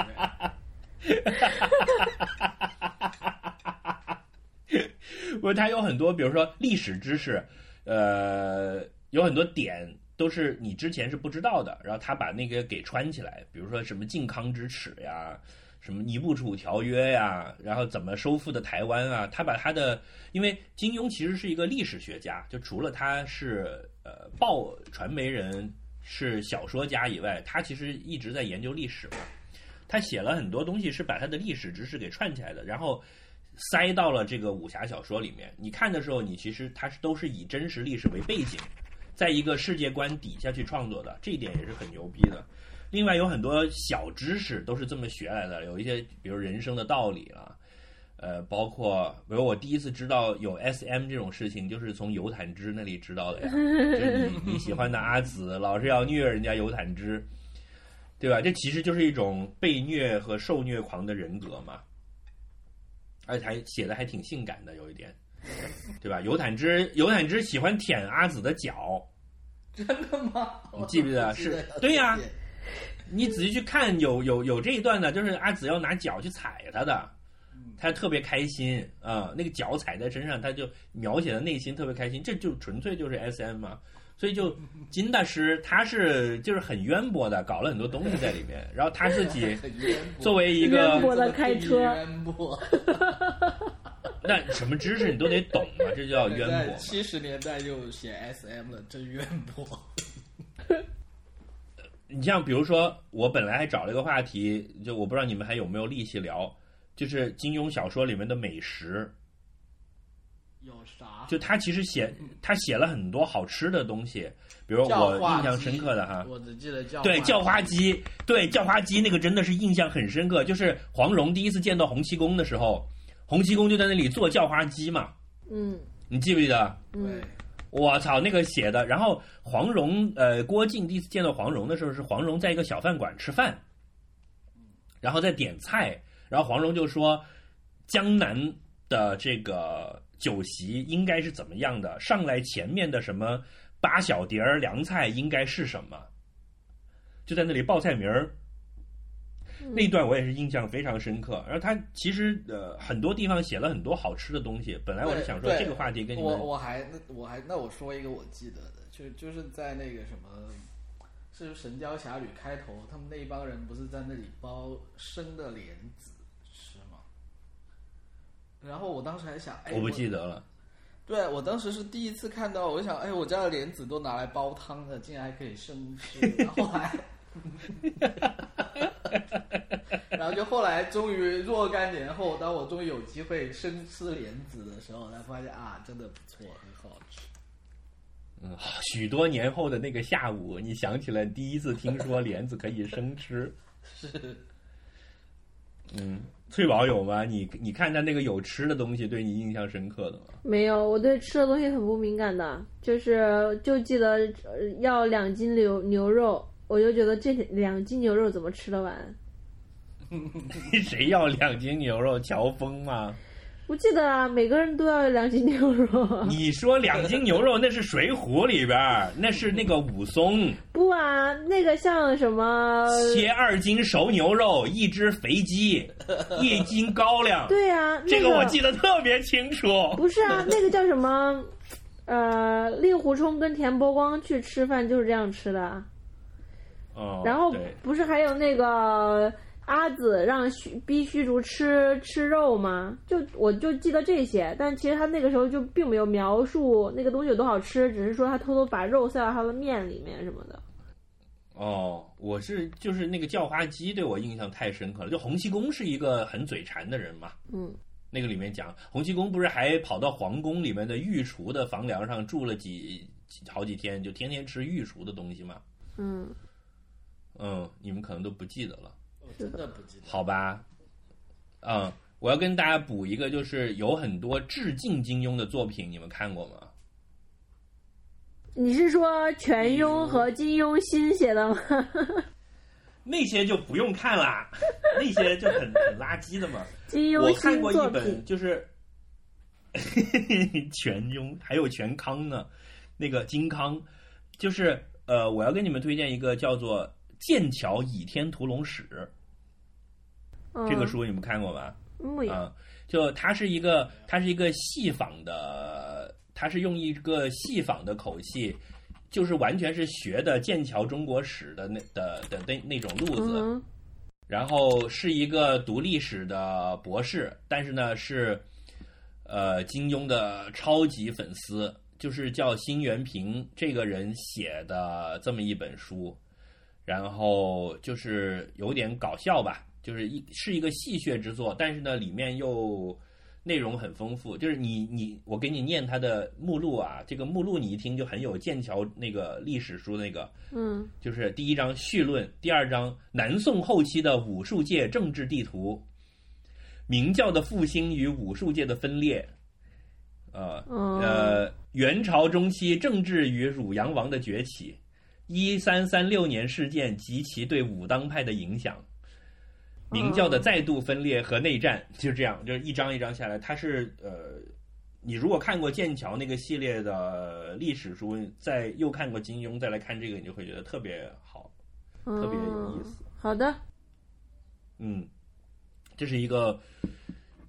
不是，它有很多，比如说历史知识，呃，有很多点都是你之前是不知道的，然后他把那个给穿起来，比如说什么靖康之耻呀，什么尼布楚条约呀，然后怎么收复的台湾啊，他把他的，因为金庸其实是一个历史学家，就除了他是呃报传媒人、是小说家以外，他其实一直在研究历史嘛。他写了很多东西是把他的历史知识给串起来的，然后塞到了这个武侠小说里面。你看的时候，你其实它是都是以真实历史为背景，在一个世界观底下去创作的，这一点也是很牛逼的。另外有很多小知识都是这么学来的，有一些比如人生的道理啊，呃，包括比如我第一次知道有 S.M 这种事情，就是从尤坦之那里知道的呀。就是你你喜欢的阿紫老是要虐人家尤坦之，对吧？这其实就是一种被虐和受虐狂的人格嘛。而且还写的还挺性感的，有一点，对吧？尤坦之尤坦之喜欢舔阿紫的脚，真的吗？你记不记得我是对呀你仔细去看，有有有这一段呢，就是阿紫要拿脚去踩他的，他特别开心啊、那个脚踩在身上，他就描写的内心特别开心，这就纯粹就是 S M 嘛。所以就金大师他是就是很渊博的，搞了很多东西在里面，然后他自己 作为一个渊博的开车渊博，那什么知识你都得懂嘛，这就叫渊博。七十年代就写 S M 了，真渊博。你像比如说，我本来还找了一个话题，就我不知道你们还有没有力气聊，就是金庸小说里面的美食。有啥？就他其实写他写了很多好吃的东西，比如我印象深刻的哈，我只记得叫对，叫花鸡，对，叫花鸡那个真的是印象很深刻。就是黄蓉第一次见到洪七公的时候，洪七公就在那里做叫花鸡嘛，嗯你记不记得？对嗯，我操，那个写的。然后黄蓉，呃，郭靖第一次见到黄蓉的时候，是黄蓉在一个小饭馆吃饭，然后在点菜，然后黄蓉就说，江南的这个酒席应该是怎么样的？上来前面的什么八小碟儿凉菜应该是什么？就在那里报菜名儿。那一段我也是印象非常深刻，然后他其实呃很多地方写了很多好吃的东西。本来我是想说这个话题跟你我们我还那我还那我说一个我记得的，就就是在那个什么，是《神雕侠侣》开头，他们那一帮人不是在那里包生的莲子？然后我当时还想，哎，我不记得了。对我当时是第一次看到，我就想，哎，我家的莲子都拿来煲汤的，竟然还可以生吃。然后后来，然后就后来终于若干年后，当我终于有机会生吃莲子的时候，才发现啊，真的不错，很好吃。嗯，许多年后的那个下午，你想起来第一次听说莲子可以生吃。是，嗯，翠宝有吗？你你看他那个有吃的东西，对你印象深刻的吗？没有，我对吃的东西很不敏感的，就是就记得呃要两斤牛牛肉，我就觉得这两斤牛肉怎么吃得完？谁要两斤牛肉？乔峰吗？我记得啊，每个人都要两斤牛肉。你说两斤牛肉，那是《水浒》里边儿，那是那个武松不啊，那个像什么？切二斤熟牛肉，一只肥鸡，一斤高粱。对啊，这那个我记得特别清楚。不是啊，那个叫什么？呃，令狐冲跟田伯光去吃饭就是这样吃的啊。哦，然后不是还有那个阿紫让虚逼虚竹吃吃肉吗？就我就记得这些，但其实他那个时候就并没有描述那个东西有多好吃，只是说他偷偷把肉塞到他的面里面什么的。哦，我是就是那个叫花鸡对我印象太深刻了。就洪七公是一个很嘴馋的人嘛，嗯，那个里面讲洪七公不是还跑到皇宫里面的御厨的房梁上住了几几好几天，就天天吃御厨的东西嘛。嗯，嗯，你们可能都不记得了，我真的不记得。好吧？嗯，我要跟大家补一个，就是有很多致敬金庸的作品，你们看过吗？你是说全庸和金庸新写的吗？那些就不用看啦，那些就很很垃圾的嘛。金庸我看过一本，就是 全庸，还有全康呢。那个金康，就是呃，我要跟你们推荐一个叫做《剑桥倚天屠龙史》这个嗯书，你们看过吗？木有。啊，就它是一个，它是一个戏仿的，它是用一个戏仿的口气，就是完全是学的剑桥中国史的那的的那那种路子。嗯然后是一个读历史的博士，但是呢是，呃，金庸的超级粉丝，就是叫辛元平这个人写的这么一本书，然后就是有点搞笑吧，就是一是一个戏谑之作，但是呢里面又内容很丰富，就是你你我给你念它的目录啊，这个目录你一听就很有剑桥那个历史书那个。嗯就是第一章绪论，第二章南宋后期的武术界政治地图，明教的复兴与武术界的分裂，呃哦呃，元朝中期政治与汝阳王的崛起，一三三六年事件及其对武当派的影响，明教的再度分裂和内战，就这样，就是一章一章下来，它是呃。你如果看过剑桥那个系列的历史书，再又看过金庸，再来看这个，你就会觉得特别好。特别有意思嗯好的，嗯，这是一个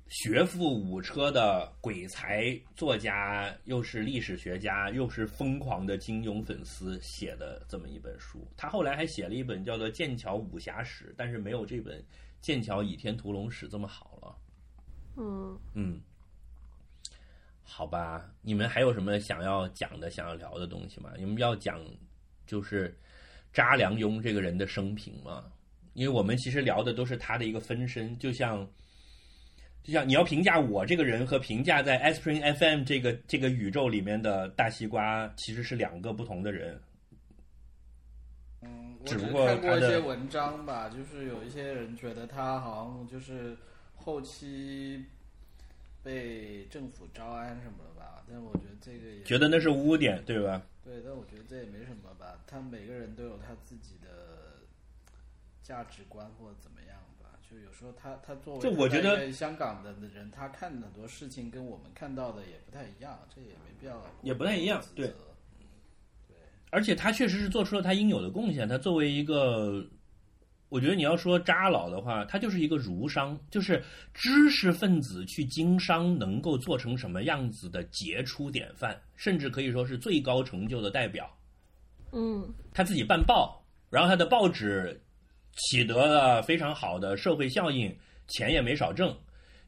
学富五车的鬼才作家，又是历史学家，又是疯狂的金庸粉丝写的这么一本书。他后来还写了一本叫做《剑桥武侠史》，但是没有这本《剑桥倚天屠龙史》这么好了。嗯，嗯，好吧，你们还有什么想要讲的、想要聊的东西吗？你们要讲就是查良镛这个人的生平吗，因为我们其实聊的都是他的一个分身，就像就像你要评价我这个人和评价在 Aspirin FM 这个这个宇宙里面的大西瓜，其实是两个不同的人。嗯，我只不是过看过一些文章吧，就是有一些人觉得他好像就是后期被政府招安什么的吧，但我觉得这个也觉得那是污点，对吧？对，但我觉得这也没什么吧。他每个人都有他自己的价值观或者怎么样吧。就有时候他他作为就我觉得香港的人，他看很多事情跟我们看到的也不太一样，这也没必要也不太一样对而且他确实是做出了他应有的贡献。他作为一个，我觉得你要说扎老的话，他就是一个儒商，就是知识分子去经商能够做成什么样子的杰出典范，甚至可以说是最高成就的代表。嗯，他自己办报，然后他的报纸取得了非常好的社会效应，钱也没少挣。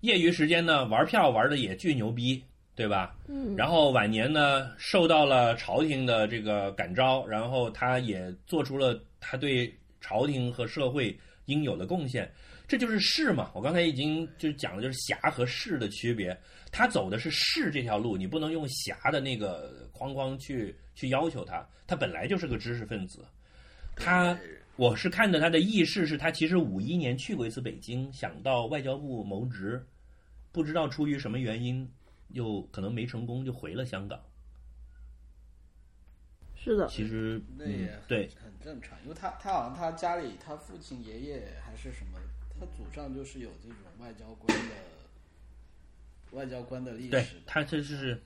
业余时间呢，玩票玩的也巨牛逼，对吧？嗯，然后晚年呢，受到了朝廷的这个感召，然后他也做出了他对朝廷和社会应有的贡献。这就是士嘛，我刚才已经就讲了，就是侠和士的区别。他走的是士这条路，你不能用侠的那个框框去去要求他。他本来就是个知识分子，他我是看着他的轶事，是他其实五一年去过一次北京，想到外交部谋职，不知道出于什么原因，又可能没成功，就回了香港。是的，其实，那也对，很正常，因为他他好像他家里他父亲爷爷还是什么，他祖上就是有这种外交官的外交官的历史的。他这是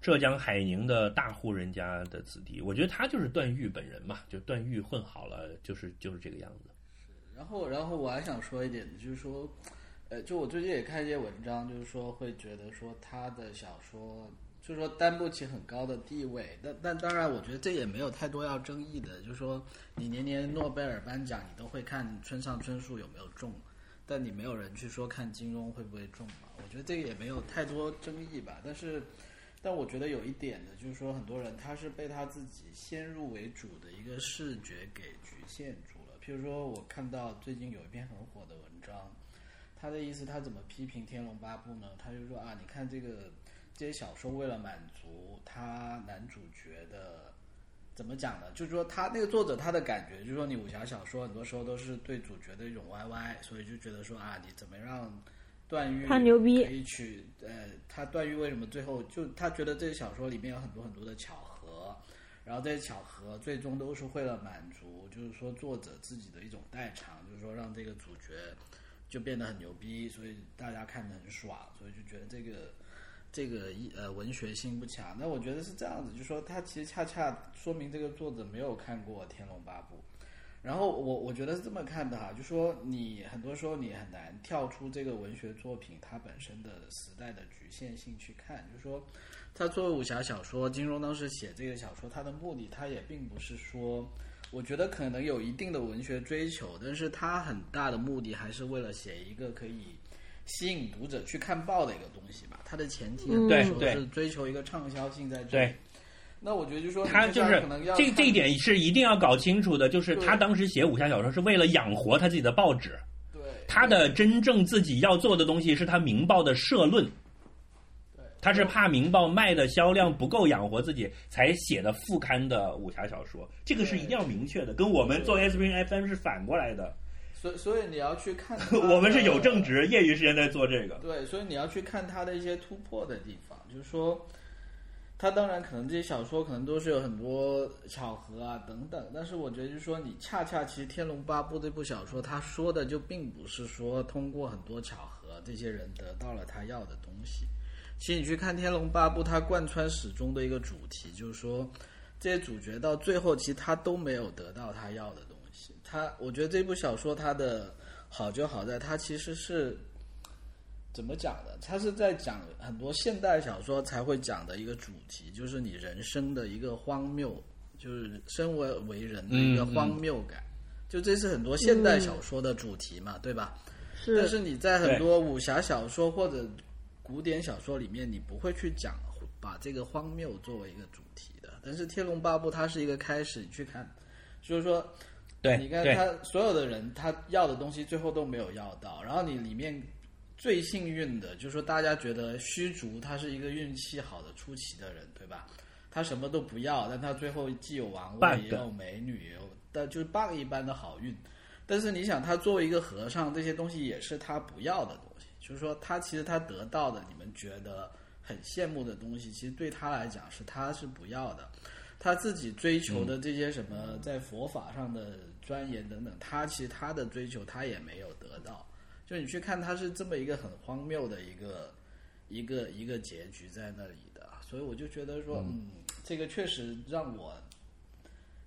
浙江海宁的大户人家的子弟，我觉得他就是段誉本人嘛，就段誉混好了，就是就是这个样子。然后，然后我还想说一点，就是说，呃，就我最近也看一些文章，就是说会觉得说他的小说，就是说担不起很高的地位。但但当然，我觉得这也没有太多要争议的，就是说你年年诺贝尔颁奖，你都会看村上春树有没有中，但你没有人去说看金庸会不会中嘛？我觉得这个也没有太多争议吧。但是，但我觉得有一点呢，就是说很多人他是被他自己先入为主的一个视觉给局限住了。譬如说，我看到最近有一篇很火的文章，他的意思他怎么批评《天龙八部》呢？他就说啊，你看这个这些小说为了满足他男主角的。怎么讲呢？就是说他那个作者他的感觉，就是说你武侠小说很多时候都是对主角的一种歪歪，所以就觉得说啊，你怎么让段誉他牛逼可以去呃，他段誉为什么最后就他觉得这些小说里面有很多很多的巧合，然后这些巧合最终都是为了满足，就是说作者自己的一种代偿，就是说让这个主角就变得很牛逼，所以大家看得很爽，所以就觉得这个这个一呃文学性不强。那我觉得是这样子，就说他其实恰恰说明这个作者没有看过《天龙八部》。然后我我觉得是这么看的哈，就说你很多时候你很难跳出这个文学作品它本身的时代的局限性去看，就说，它作为武侠小说，金庸当时写这个小说，他的目的他也并不是说，我觉得可能有一定的文学追求，但是他很大的目的还是为了写一个可以吸引读者去看报的一个东西吧。它的前提很多对对时候是追求一个畅销性在这里对。那我觉得就说，他就是这这一点是一定要搞清楚的，就是他当时写武侠小说是为了养活他自己的报纸，对他的真正自己要做的东西是他《明报》的社论。对他是怕《明报》卖的销量不够养活自己，才写的副刊的武侠小说，这个是一定要明确的，跟我们做 S P N FM 是反过来的。所以所以你要去看，我们是有正职，业余时间在做这个。对，所以你要去看他的一些突破的地方，就是说，他当然可能这些小说可能都是有很多巧合啊等等，但是我觉得就是说，你恰恰其实《天龙八部》这部小说，他说的就并不是说通过很多巧合，这些人得到了他要的东西。其实你去看《天龙八部》，它贯穿始终的一个主题就是说，这些主角到最后其实他都没有得到他要的东西。他，我觉得这部小说它的好就好在它其实是怎么讲的？它是在讲很多现代小说才会讲的一个主题，就是你人生的一个荒谬，就是身为为人的一个荒谬感。就这是很多现代小说的主题嘛，对吧？是但是你在很多武侠小说或者古典小说里面，你不会去讲把这个荒谬作为一个主题的。但是《天龙八部》它是一个开始，你去看就是说，对你看他所有的人，他要的东西最后都没有要到，然后你里面最幸运的，就是说大家觉得虚竹他是一个运气好的出奇的人，对吧？他什么都不要，但他最后既有王位，也有美女，也有但就是 bug 一般的好运。但是你想，他作为一个和尚，这些东西也是他不要的东西，就是说他其实他得到的，你们觉得很羡慕的东西，其实对他来讲是他是不要的。他自己追求的这些什么在佛法上的钻研等等，他其实他的追求他也没有得到。就你去看，他是这么一个很荒谬的一个一个一个结局在那里的，所以我就觉得说，嗯，这个确实让我，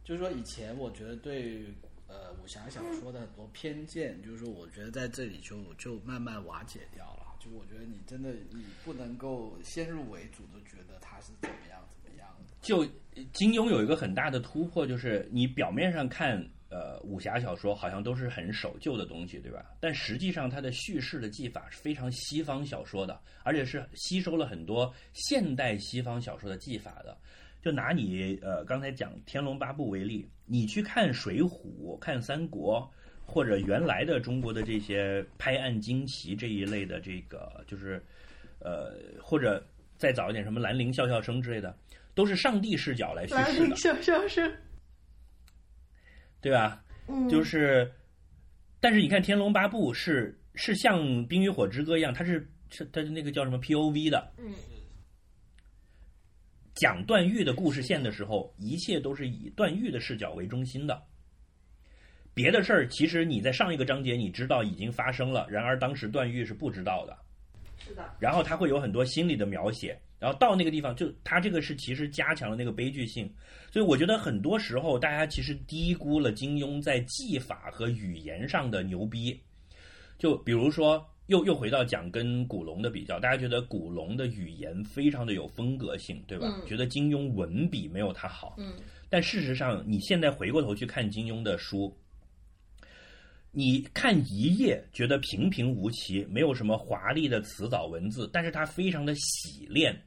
就是说以前我觉得对呃武侠小说的很多偏见，就是说我觉得在这里就就慢慢瓦解掉了。就我觉得你真的你不能够先入为主的觉得他是怎么样怎么样的。就金庸有一个很大的突破，就是你表面上看，呃，武侠小说好像都是很守旧的东西，对吧？但实际上它的叙事的技法是非常西方小说的，而且是吸收了很多现代西方小说的技法的。就拿你呃刚才讲《天龙八部》为例，你去看《水浒》、看《三国》，或者原来的中国的这些拍案惊奇这一类的这个，就是呃，或者再早一点什么兰陵笑笑生之类的，都是上帝视角来叙事的，笑笑生，对吧？嗯，就是，但是你看《天龙八部是》是像《冰与火之歌》一样，它是是它是那个叫什么 POV 的，嗯，讲段誉的故事线的时候，一切都是以段誉的视角为中心的。别的事儿，其实你在上一个章节你知道已经发生了，然而当时段誉是不知道的。是的，然后他会有很多心理的描写，然后到那个地方就他这个是其实加强了那个悲剧性，所以我觉得很多时候大家其实低估了金庸在技法和语言上的牛逼。就比如说，又又回到讲跟古龙的比较，大家觉得古龙的语言非常的有风格性，对吧？嗯觉得金庸文笔没有他好，嗯，但事实上，你现在回过头去看金庸的书，你看一页觉得平平无奇，没有什么华丽的辞藻文字，但是它非常的洗练。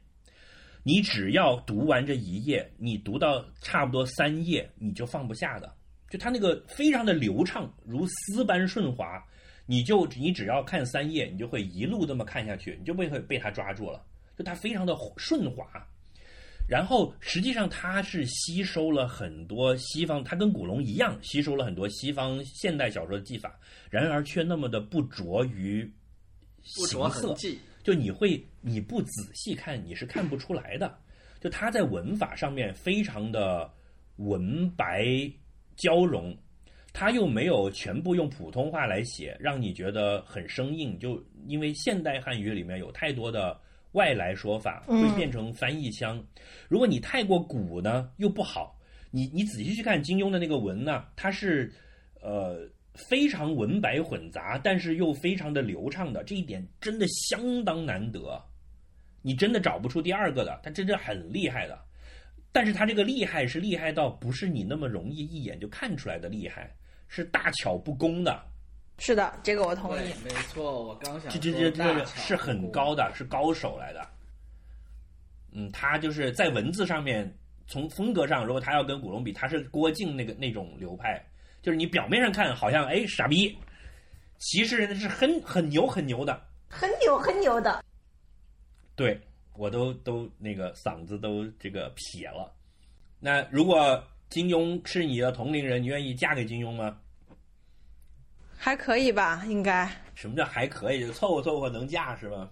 你只要读完这一页，你读到差不多三页，你就放不下的。就他那个非常的流畅，如丝般顺滑，你就你只要看三页，你就会一路这么看下去，你就被会被他抓住了。就他非常的顺滑，然后实际上他是吸收了很多西方，他跟古龙一样吸收了很多西方现代小说的技法，然而却那么的不着于不着形色痕，迹，就你会你不仔细看你是看不出来的。就他在文法上面非常的文白交融，它又没有全部用普通话来写，让你觉得很生硬。就因为现代汉语里面有太多的外来说法，会变成翻译腔。如果你太过古呢，又不好。你你仔细去看金庸的那个文呢，它是呃非常文白混杂，但是又非常的流畅的，这一点真的相当难得。你真的找不出第二个的，他真的很厉害的。但是他这个厉害是厉害到不是你那么容易一眼就看出来的厉害，是大巧不工的。是的，这个我同意。，没错，我刚想这这说这这个是很高的，是高手来的。嗯，他就是在文字上面，从风格上，如果他要跟古龙比，他是郭靖那个那种流派，就是你表面上看好像哎傻逼，其实人家是很很牛很牛的。很牛很牛的。对我都都那个嗓子都这个撇了。那如果金庸是你的同龄人，你愿意嫁给金庸吗？还可以吧，应该。什么叫还可以？就凑合凑合能嫁是吧？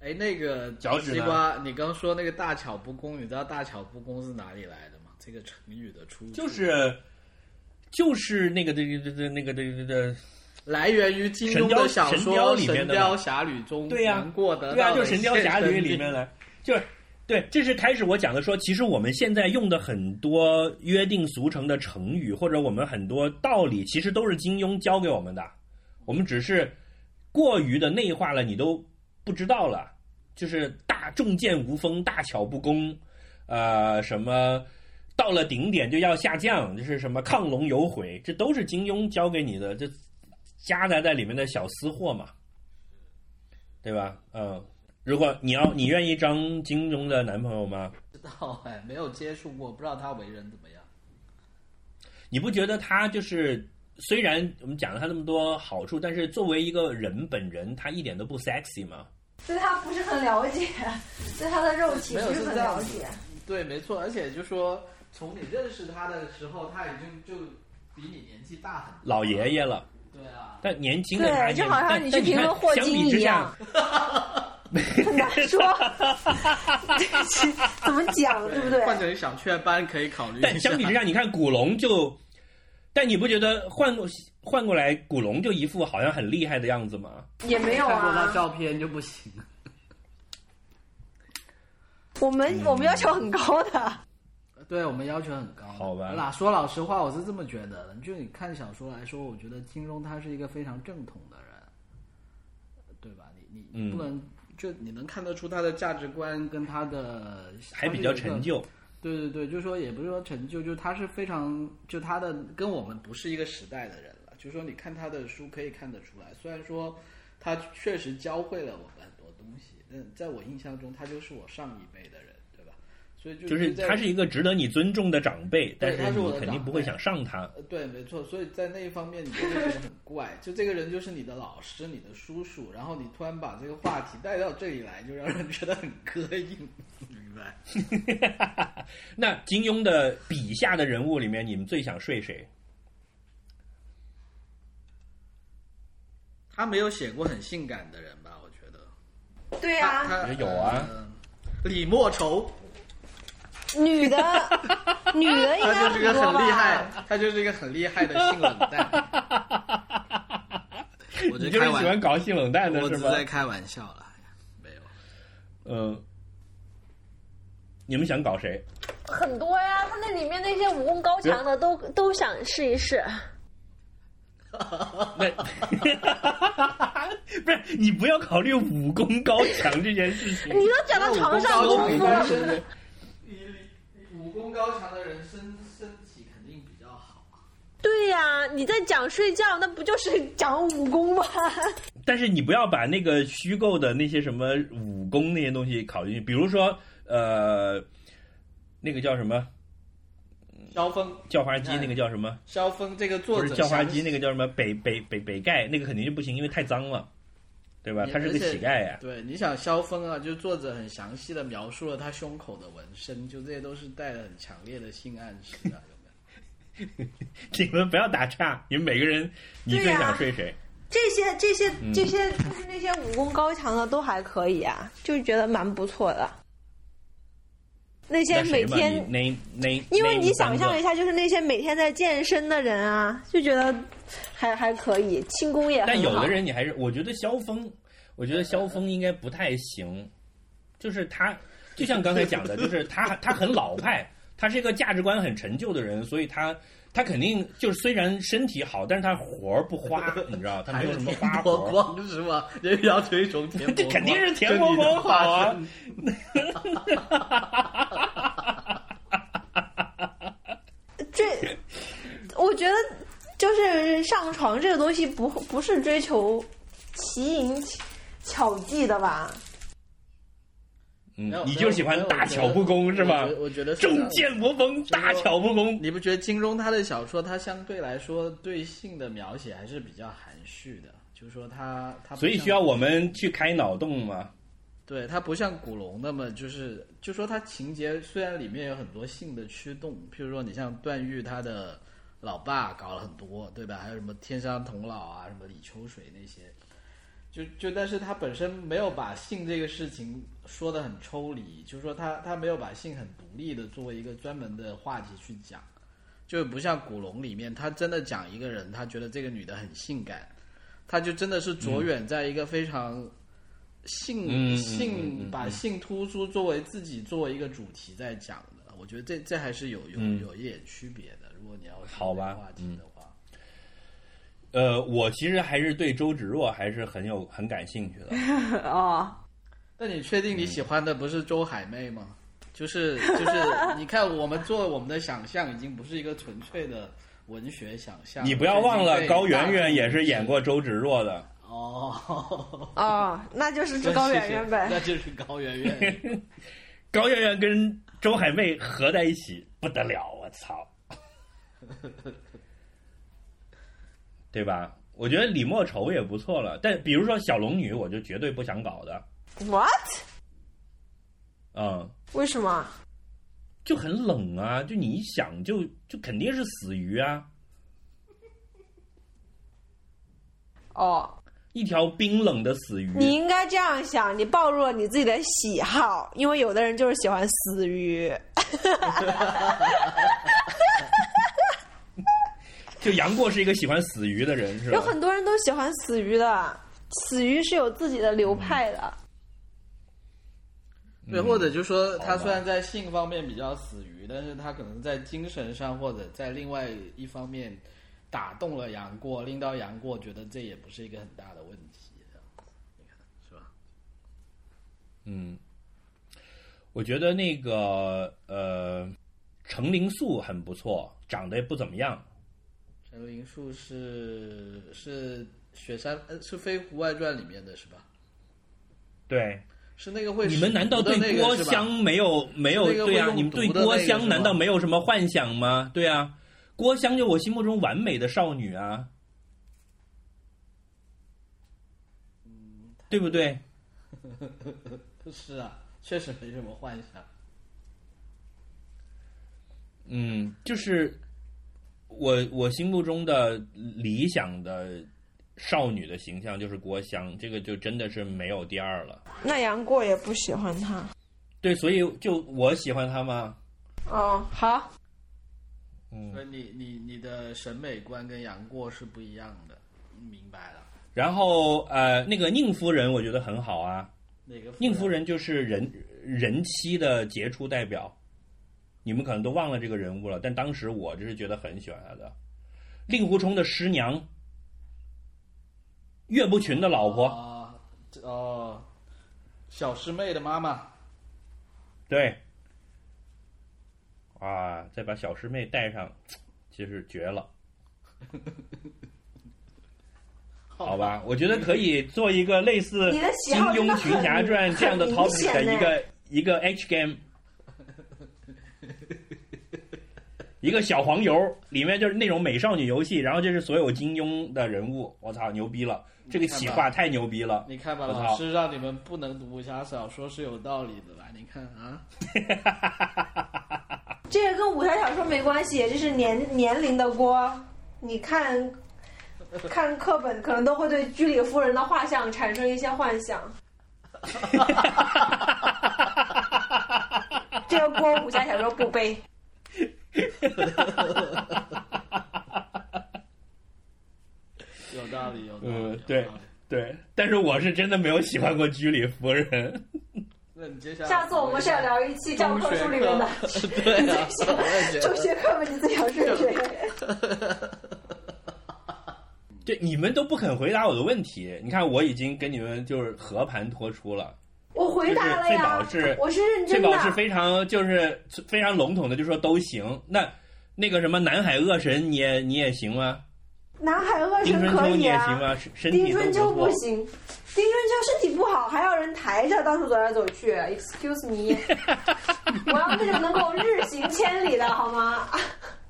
哎，那个脚趾西瓜，你刚说那个大巧不工，你知道大巧不工是哪里来的吗？这个成语的出处就是就是那个这个这个那个这个这个，来源于金庸的小说神雕《里面的神雕侠侣》中，对呀杨过得对啊，就《神雕侠侣》里面来，就是对，这是开始我讲的说，其实我们现在用的很多约定俗成的成语，或者我们很多道理，其实都是金庸教给我们的，我们只是过于的内化了，你都不知道了。就是大重剑无锋，大巧不工，呃，什么到了顶点就要下降，就是什么亢龙有悔，这都是金庸教给你的，这夹杂在里面的小私货嘛，对吧？嗯，如果你要你愿意张金庸的男朋友吗？不知道哎，没有接触过，不知道他为人怎么样。你不觉得他就是虽然我们讲了他那么多好处，但是作为一个人本人，他一点都不 sexy 吗？对他不是很了解，对他的肉体不是很了解。对，没错，而且就说从你认识他的时候，他已经就比你年纪大很多。老爷爷了，对啊，但年轻的他就好像但你去评论霍金相比之下一样，很 难说，怎么讲，对不对？换成小雀斑可以考虑但相比之下，你看古龙就，但你不觉得换过换过来古龙就一副好像很厉害的样子吗？也没有看过他啊。照片就不行。我们我们要求很高的，对我们要求很高。好吧那说老实话，我是这么觉得的。就你看小说来说，我觉得金庸他是一个非常正统的人，对吧？你你不能、就你能看得出他的价值观跟他的还比较陈。旧。对对对，就是说也不是说陈旧，就他是非常就他的跟我们不是一个时代的人了。就是说你看他的书可以看得出来，虽然说他确实教会了我们很多东西，但在我印象中他就是我上一辈的人？所以就就是他是一个值得你尊重的长辈，但是你肯定不会想上他。呃，对，没错，所以在那一方面你就会觉得很怪，就这个人就是你的老师、你的叔叔，然后你突然把这个话题带到这里来，就让人觉得很膈应，明白？那金庸的笔下的人物里面，你们最想睡谁？他没有写过很性感的人吧？我觉得对呀、他他有啊呃李莫愁，女的 女的应该他就是一个很厉害吧？，他就是一个很厉害的性冷淡。我你就是喜欢搞性冷淡的是吗？我在开玩笑了，没有。嗯，你们想搞谁？很多呀，他那里面那些武功高强的都都想试一试。那 不是你不要考虑武功高强这件事情。你都讲到床上功夫了，武功高强的人身身体肯定比较好。对呀、你在讲睡觉，那不就是讲武功吗？但是你不要把那个虚构的那些什么武功那些东西考进去，比如说呃，那个叫什么萧峰，叫花鸡，那个叫什么？萧峰这个作者不是叫花鸡，那个叫什么北北北北丐，那个肯定就不行，因为太脏了，对吧？他是个乞丐呀、对，你想萧峰啊，就作者很详细的描述了他胸口的纹身，就这些都是带了很强烈的性暗示的，有没有？你们不要打岔，你们每个人，你最想睡谁？这些这些嗯这些就是那些武功高强的都还可以啊，就觉得蛮不错的。那些每天那那，因为你想象一，下，就是那些每天在健身的人啊，就觉得还还可以，轻功也很好。但有的人你还是，我觉得萧峰，我觉得萧峰应该不太行，就是他，就像刚才讲的，就是他他很老派，他是一个价值观很陈旧的人，所以他他肯定就是虽然身体好，但是他活儿不花，你知道，他没有什么花田伯活是吧？人要推崇田伯这，肯定是田伯光好啊就你的化身！这，我觉得就是上床这个东西不不是追求奇淫巧技的吧？嗯你就喜欢大巧不工是吗我觉？得我觉得是这样重剑魔风，大巧不工。你不觉得金庸他的小说，他相对来说对性的描写还是比较含蓄的？就是说他他所以需要我们去开脑洞嘛？对他不像古龙那么就是，就说他情节虽然里面有很多性的驱动，譬如说你像段誉他的老爸搞了很多，对吧？还有什么天山童姥啊，什么李秋水那些，就就但是他本身没有把性这个事情说的很抽离，就是说他他没有把性很独立的作为一个专门的话题去讲，就不像古龙里面他真的讲一个人，他觉得这个女的很性感，他就真的是着眼在一个非常。性、性嗯把性突出作为自己作为一个主题在讲的，我觉得这这还是有有嗯有一点区别的。如果你要说好吧这个话题的话，呃，我其实还是对周芷若还是很有很感兴趣的。哦，那你确定你喜欢的不是周海媚吗？就是就是，你看我们做我们的想象已经不是一个纯粹的文学想象。你不要忘了，高圆圆也是演过过周芷若的。哦，哦，那就是高圆圆呗。那就是高圆圆。高圆圆跟周海媚合在一起不得了，我操，对吧？我觉得李莫愁也不错了，但比如说小龙女，我就绝对不想搞的，What？嗯，为什么？就很冷啊，就你一想就就肯定是死鱼啊，哦，一条冰冷的死鱼。你应该这样想，你暴露了你自己的喜好，因为有的人就是喜欢死鱼。就杨过是一个喜欢死鱼的人，是吧？有很多人都喜欢死鱼的，死鱼是有自己的流派的。对，嗯或者就说他虽然在性方面比较死鱼，但是他可能在精神上或者在另外一方面打动了杨过，令到杨过觉得这也不是一个很大的问题，这样子你看是吧？嗯，我觉得那个呃，程灵素很不错，长得也不怎么样。陈灵树是是雪山呃是《飞狐外传》里面的是吧？对，是那个会你们难道对郭襄没有没有对啊？你们对郭香个是吧难道没有什么幻想吗？对啊，郭襄就我心目中完美的少女啊，对不对？是啊，确实没什么幻想。嗯，就是我我心目中的理想的少女的形象就是郭襄，这个就真的是没有第二了。那杨过也不喜欢她。对，所以就我喜欢她吗？哦，好，嗯所以你你你的审美观跟杨过是不一样的，明白了？然后呃，那个宁夫人我觉得很好啊，哪个宁夫人就是人人妻的杰出代表，你们可能都忘了这个人物了，但当时我就是觉得很喜欢他的。令狐冲的师娘，岳不群的老婆，啊，小师妹的妈妈，对，哇，再把小师妹带上，其实绝了，好吧？我觉得可以做一个类似《金庸群侠传》这样的 topic 的一个一个 H game。一个小黄油，里面就是那种美少女游戏，然后就是所有金庸的人物，我操，牛逼了！这个企划太牛逼了。你看吧，我操老师让你们不能读武侠小说是有道理的吧？你看啊，这个跟武侠小说没关系，这是年年龄的锅。你看，看课本可能都会对居里夫人的画像产生一些幻想。这个锅武侠小说不背。有道理，有道理。嗯有对道理对，但是我是真的没有喜欢过居里夫人。那你接下来下次我们是要聊一期教科书里面的 中学课对啊，中得。学课本，你最想是谁？对，你们都不肯回答我的问题。你看，我已经跟你们就是和盘托出了。我回答了就是呀翠宝是，我是认真的。宝是非常就是非常笼统的，就说都行。那那个什么南海恶神，你也你也行吗？南海恶神可以啊。丁春秋。不行，丁春秋身体不好，还要人抬着到处走来走去。Excuse me，我要那种能够日行千里的好吗？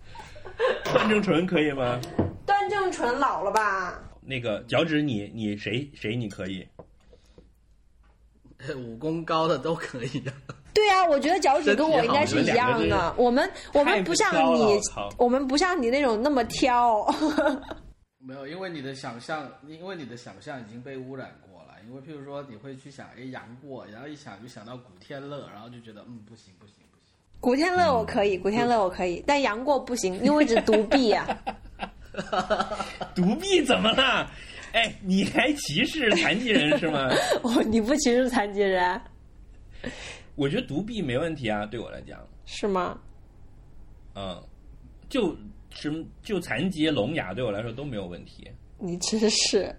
段正淳可以吗？段正淳老了吧？那个脚趾你你谁谁你可以？武功高的都可以啊。对啊，我觉得脚趾跟我应该是一样的。我们我们不像你我们不像你那种那么挑。没有，因为你的想象，因为你的想象已经被污染过了。因为譬如说，你会去想，哎，杨过，然后一想就想到古天乐，然后就觉得，嗯，不行不行不行。古天乐我可以，古天乐我可以，但杨过不行，因为只独臂啊。独臂怎么了？哎，你还歧视残疾人是吗？我，你不歧视残疾人 我觉得独臂没问题啊，对我来讲，是吗？嗯，就什么就残疾聋哑对我来说都没有问题，你真是，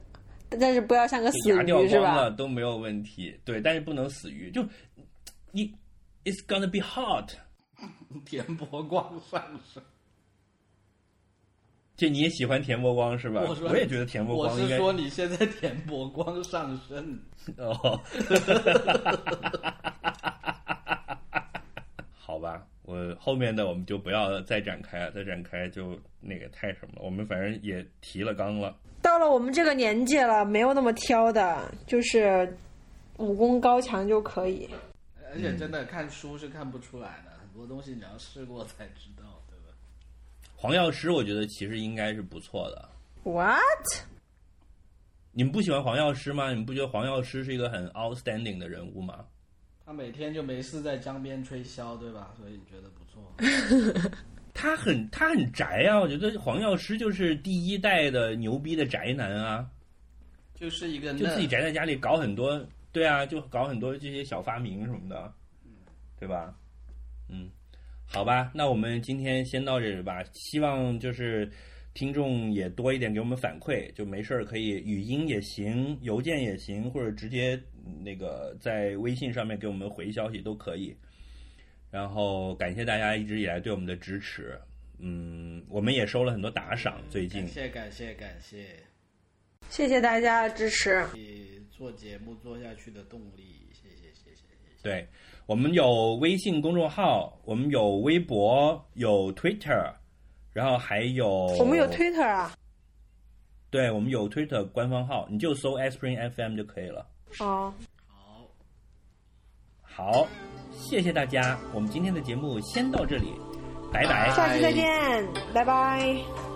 但是不要像个死就牙掉鱼是光？都没有问题。对，但是不能死鱼，就你 it's gonna be hot。田伯光上身，就你也喜欢田伯光是吧？我说也觉得田伯光应该是说你现在田伯光上身，哦，好吧，我后面的我们就不要再展开了，再展开就那个太什么了。我们反正也提了纲了，到了我们这个年纪了，没有那么挑的，就是武功高强就可以。而且真的看书是看不出来的，很多东西你要试过才知道？黄药师我觉得其实应该是不错的。What？你们不喜欢黄药师吗？你们不觉得黄药师是一个很 outstanding 的人物吗？他每天就没事在江边吹箫，对吧？所以觉得不错。他很他很宅啊，我觉得黄药师就是第一代的牛逼的宅男啊，就是一个就自己，宅在家里搞很多，对啊，就搞很多这些小发明什么的，对吧？嗯，好吧，那我们今天先到这里吧。希望就是听众也多一点给我们反馈，就没事儿可以语音也行，邮件也行，或者直接嗯那个在微信上面给我们回消息都可以。然后感谢大家一直以来对我们的支持，嗯，我们也收了很多打赏，最近感谢感谢感谢，谢谢大家的支持。你做节目做下去的动力，谢谢谢谢谢谢。对，我们有微信公众号，我们有微博，有 Twitter，然后还有我们有 Twitter 啊。对，我们有 Twitter 官方号，你就搜 Spring FM 就可以了。哦，好，好，谢谢大家，我们今天的节目先到这里，拜拜。下期再见，拜拜。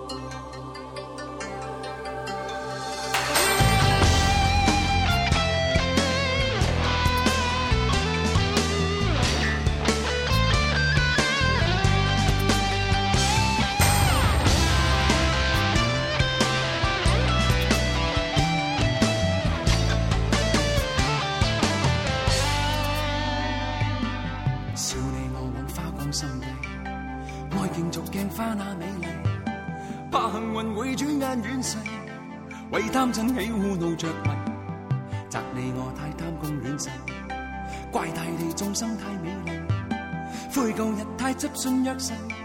執信約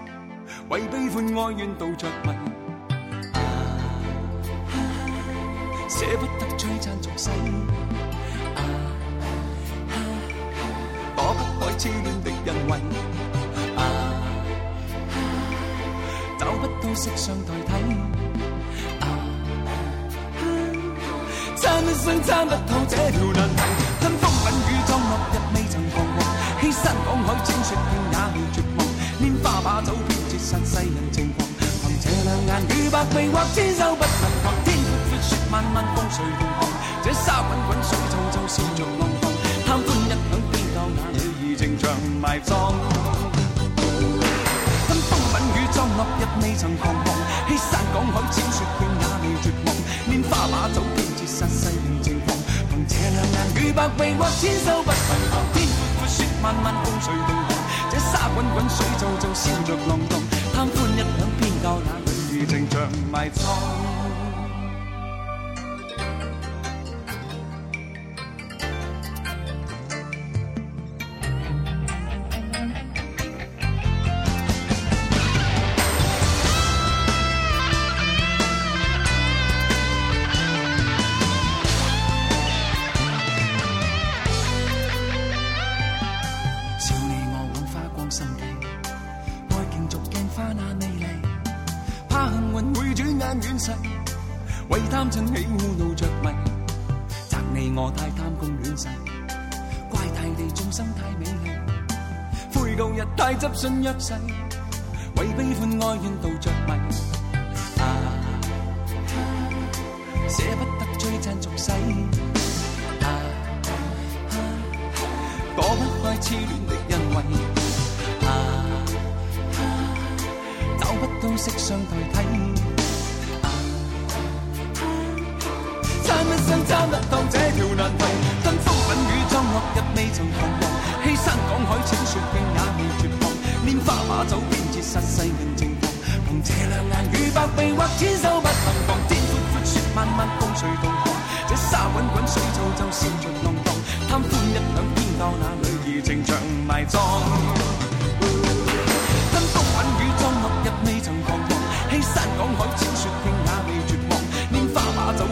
誓，為悲欢哀怨妒着迷，啊啊捨不得璀璨俗世。啊啊躲不开痴恋的恩惠，啊啊找不到色相代替，啊啊一生参不透這條難題，吞風品雨裝落日未曾彷徨，欺山赶海踐雪徑也未绝，花把酒偏折殺世人情狂，凭这两眼与百臂或千手不能防，天阔阔雪漫漫風隨同航，这沙滚滚水皱皱笑着浪蕩，貪歡一晌偏教那女兒情长埋葬。吞风吻雨裝落日未曾彷徨，欺山赶海踐雪徑也未绝望，拈花把酒偏折殺世人情狂，凭这两眼与百臂或千手不能防，天阔阔雪漫漫風隨同航，滚滚水皱皱笑着浪荡；贪欢一晌偏教那女儿情长埋葬。生太美丽，悔舊日太执信约誓，为悲欢哀怨妒着迷，啊啊捨不得璀璨俗世，啊躲不开痴恋的恩惠，啊啊找不到色相代替，一生參不透這條難題，跟风品雨裝落日未曾彷徨，欺山赶海踐雪徑也未绝望，拈花把酒偏折殺世人情狂，凭这两眼与百臂或千手不能防，天阔阔雪漫漫共谁同航，这沙滚滚水皱皱笑着浪荡，贪欢一晌偏教那女儿情长埋葬。跟風品雨裝落日未曾彷徨，欺山趕海踐雪徑也未绝望，拈花把酒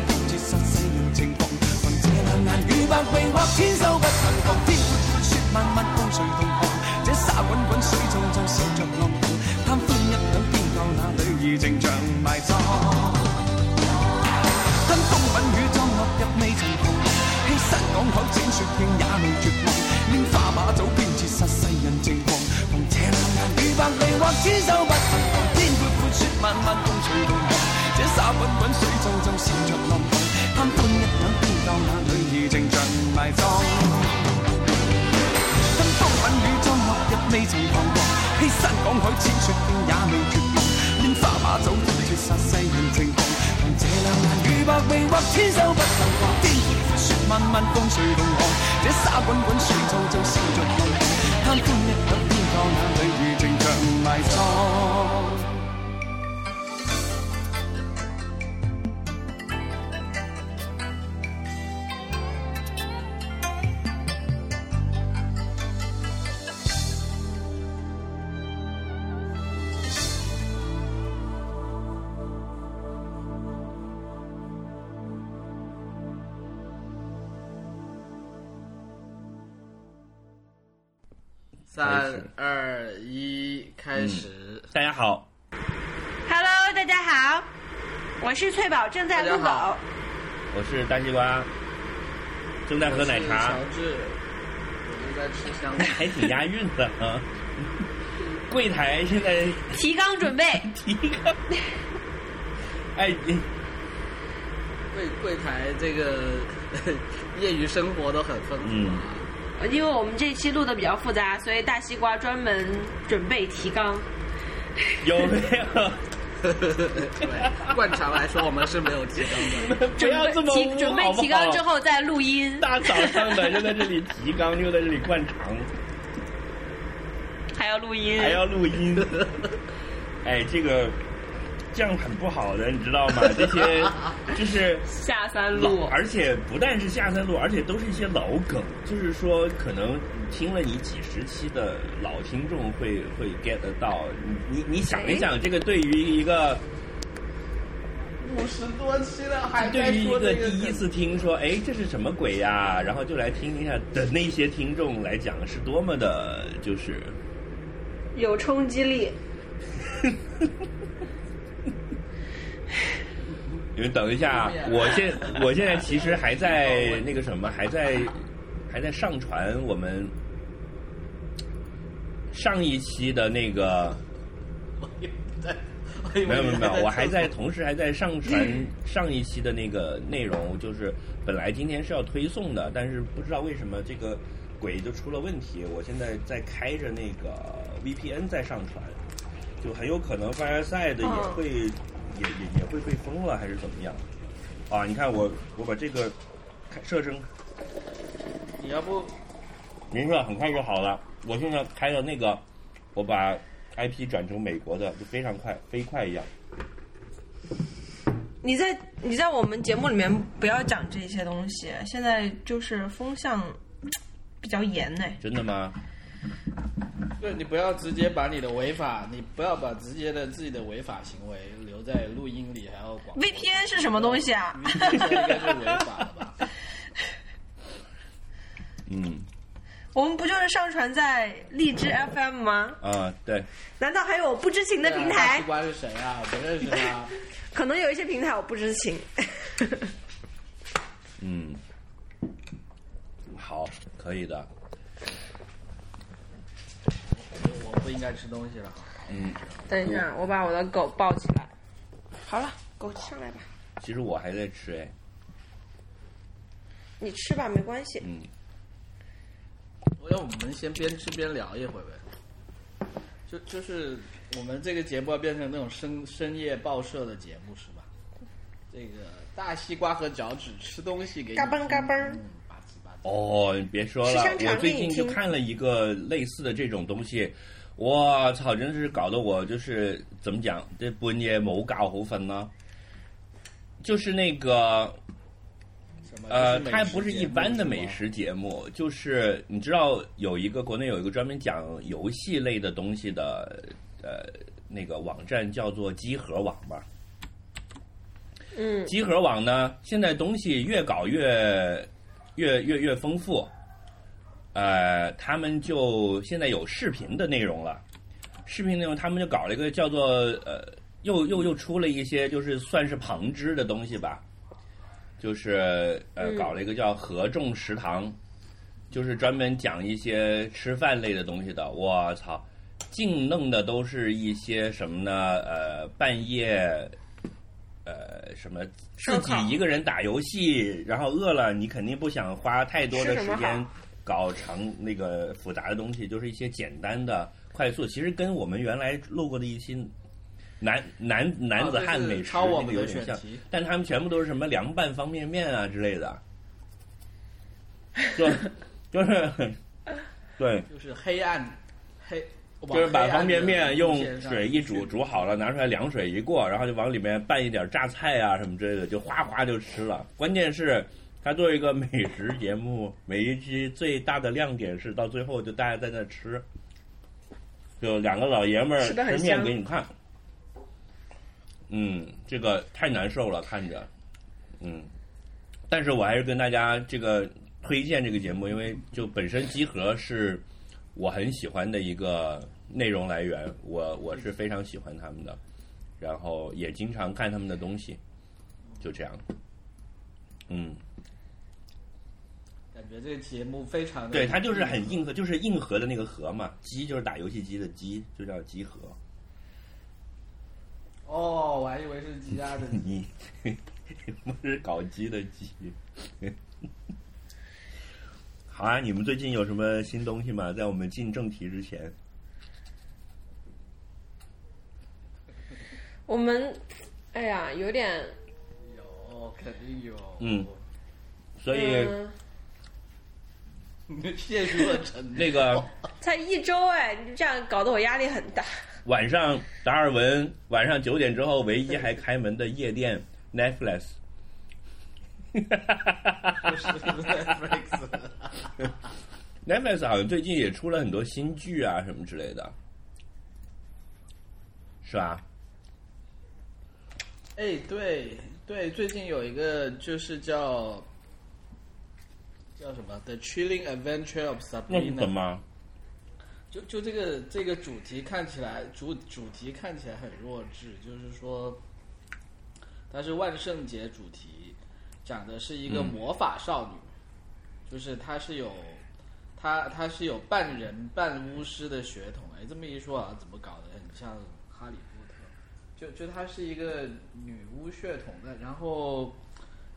眉目天收不曾防天阔阔雪漫漫共谁同航这沙滚滚水皱皱笑着浪荡贪欢一饷偏教那女儿情长埋葬吞风吻雨妆落日未曾彷徨欺山赶海千雪径也未绝望拈花把酒偏折煞世人情狂凭这两眼与白臂或天收埋葬。跟风粉雨中落日未曾彷徨，欺山赶海千雪冰也未绝望。烟花把酒尽脱杀世人情狂，凭这两眼雨白未或千手不曾狂。天阔阔雪漫漫共谁同寒，这沙滚滚水皱皱笑着浪荡。贪欢一刻天堂眼里如情长埋葬。好，Hello，大家好，我是翠宝，正在录大家好。狗。我是大西瓜，正在喝奶茶。乔，治，我就在吃香哎，还挺押韵的啊。柜台现在提纲准备，提纲，哎，你柜柜台这个 业余生活都很丰富嗯。啊。因为我们这期录的比较复杂，所以大西瓜专门准备提纲。有没有？对，惯常来说，我们是没有提纲的。不要这么准备提纲之后再录音，大早上的就在这里提纲，又在这里灌肠，还要录音，还要录音。哎，这个这样很不好的，你知道吗？这些就是下三路，而且不但是下三路，而且都是一些老梗，就是说可能听了你几十期的老听众会会 get 得到。你你你想一想，这个对于一个五十多期了，还对于一个第一次听说，哎，这是什么鬼呀？然后就来听一下的那些听众来讲，是多么的，就是有冲击力。因为等一下，我现我现在其实还在那个什么，还在还在上传我们上一期的那个，没有没有没有，我还在同时还在上传 上一期的那个内容，就是本来今天是要推送的，但是不知道为什么这个鬼就出了问题，我现在在开着那个 VPN 在上传，就很有可能 Fireside 也哦。会、也也也会被封了，还是怎么样？啊，你看我我把这个开设成你要不没事，很快就好了。我现在开的那个，我把 IP 转成美国的，就非常快，飞快一样。你在你在我们节目里面不要讲这些东西，现在就是风向 比较严呢。真的吗？对你不要直接把你的违法，你不要把直接的自己的违法行为留在录音里，还要广 VPN 是什么东西啊？VPN 应该是违法的吧？嗯，我们不就是上传在荔枝 FM 吗？啊，对，难道还有我不知情的平大台西？瓜是谁啊？我不认识他。可能有一些平台我不知情。嗯，好，可以的。我不应该吃东西了。嗯，等一下，我把我的狗抱起来。好了，狗上来吧，其实我还在吃哎，你吃吧，没关系。嗯，我要我们先边吃边聊一会儿呗。就就是我们这个节目要变成那种深深夜报社的节目是吧？这个大西瓜和脚趾吃东西给你嘎嘣嘎嘣嗯，吧唧吧唧。哦，你别说了，我最近就看了一个类似的这种东西，我操，真是搞得我就是怎么讲，这半夜冇搞好瞓呢。就是那个？呃，它不是一般的美食节目，就是你知道有一个国内有一个专门讲游戏类的东西的呃那个网站叫做机核网吧。嗯，集合网呢，现在东西越搞越越越越丰富，呃，他们就现在有视频的内容了，视频内容他们就搞了一个叫做呃，又又又出了一些就是算是旁支的东西吧，就是呃嗯。搞了一个叫合众食堂，就是专门讲一些吃饭类的东西的，我操！净弄的都是一些什么呢？呃，半夜呃，什么自己一个人打游戏，然后饿了，你肯定不想花太多的时间好搞长那个复杂的东西，就是一些简单的、快快速，其实跟我们原来录过的一些男男男子汉美食那个有点像，但他们全部都是什么凉拌方便面啊之类的，就就是对，就是黑暗黑，就是把方便面用水水一煮，煮好了，拿出来凉水一过，然后就往里面拌一点榨菜啊什么之类的，就哗哗就吃了。关键是它作为一个美食节目，每一期最大的亮点是到最后就大家在那吃，就两个老爷们儿吃面给你看。嗯，这个太难受了，看着，嗯，但是我还是跟大家这个推荐这个节目，因为就本身集合是我很喜欢的一个内容来源，我我是非常喜欢他们的，然后也经常看他们的东西，就这样，嗯，感觉这个节目非常的，对，它就是很硬核，就是硬核的那个核嘛，机就是打游戏机的机，就叫集合。哦，我还以为是鸡鸭的 你不是搞基的鸡。好啊，你们最近有什么新东西吗？在我们进正题之前，我们，哎呀，有点，有，肯定有，嗯，所以嗯，陷入了沉默。那个 才一周哎，你这样搞得我压力很大。晚上达尔文晚上九点之后唯一还开门的夜店 Netflix，不是 Netflix，Netflix 好像最近也出了很多新剧啊什么之类的，是吧？哎，对对，最近有一个就是叫叫什么《The Chilling Adventure of Sabrina》，么？就就这个这个主题看起来主主题看起来很弱智，就是说它是万圣节主题，讲的是一个嗯魔法少女，就是她是有她她是有半人半巫师的血统。哎，这么一说啊，怎么搞的很像哈利波特？就就她是一个女巫血统的，然后。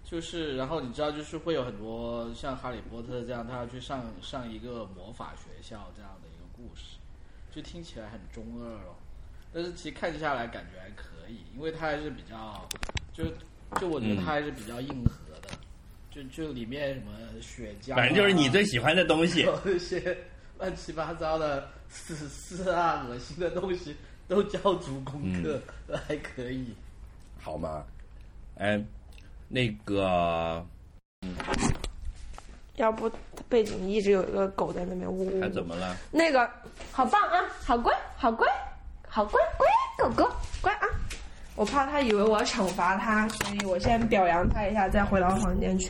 就是，然后你知道，就是会有很多像哈利波特这样，他要去上上一个魔法学校这样的一个故事，就听起来很中二哦。但是其实看下来感觉还可以，因为他还是比较，就就我觉得他还是比较硬核的，就就里面什么血浆、啊，反正就是你最喜欢的东西。有一些乱七八糟的死尸啊、恶心的东西都交足功课，还可以。好吗？哎，那个要不背景一直有一个狗在那边呜呜他呜。怎么了？那个好棒啊，好乖，好乖，好乖乖狗狗乖啊！我怕它以为我要惩罚它，所以我先表扬它一下，再回到房间去。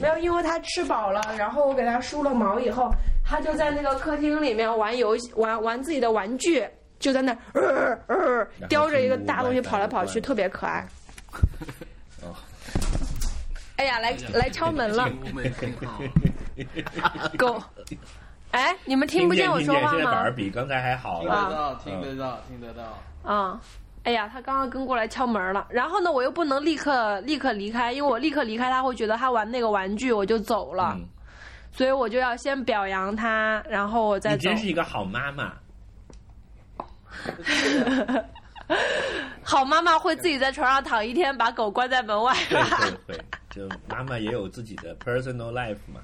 没有，因为它吃饱了，然后我给它梳了毛以后，它就在那个客厅里面玩游戏，玩玩自己的玩具，就在那儿呃呃叼着一个大东西跑来跑去，特别可爱。哦，哎呀，来来敲门了，狗。哎，你们听不见我说话听见，现在反吗而？比刚才还好听。得到，听得到，听得到。啊、哎呀，他刚刚跟过来敲门了，然后呢，我又不能立刻立刻离开，因为我立刻离开，他会觉得他玩那个玩具我就走了，嗯，所以我就要先表扬他，然后我再走你真。是一个好妈妈。好妈妈会自己在床上躺一天，把狗关在门外。对对对，就妈妈也有自己的 personal life 嘛。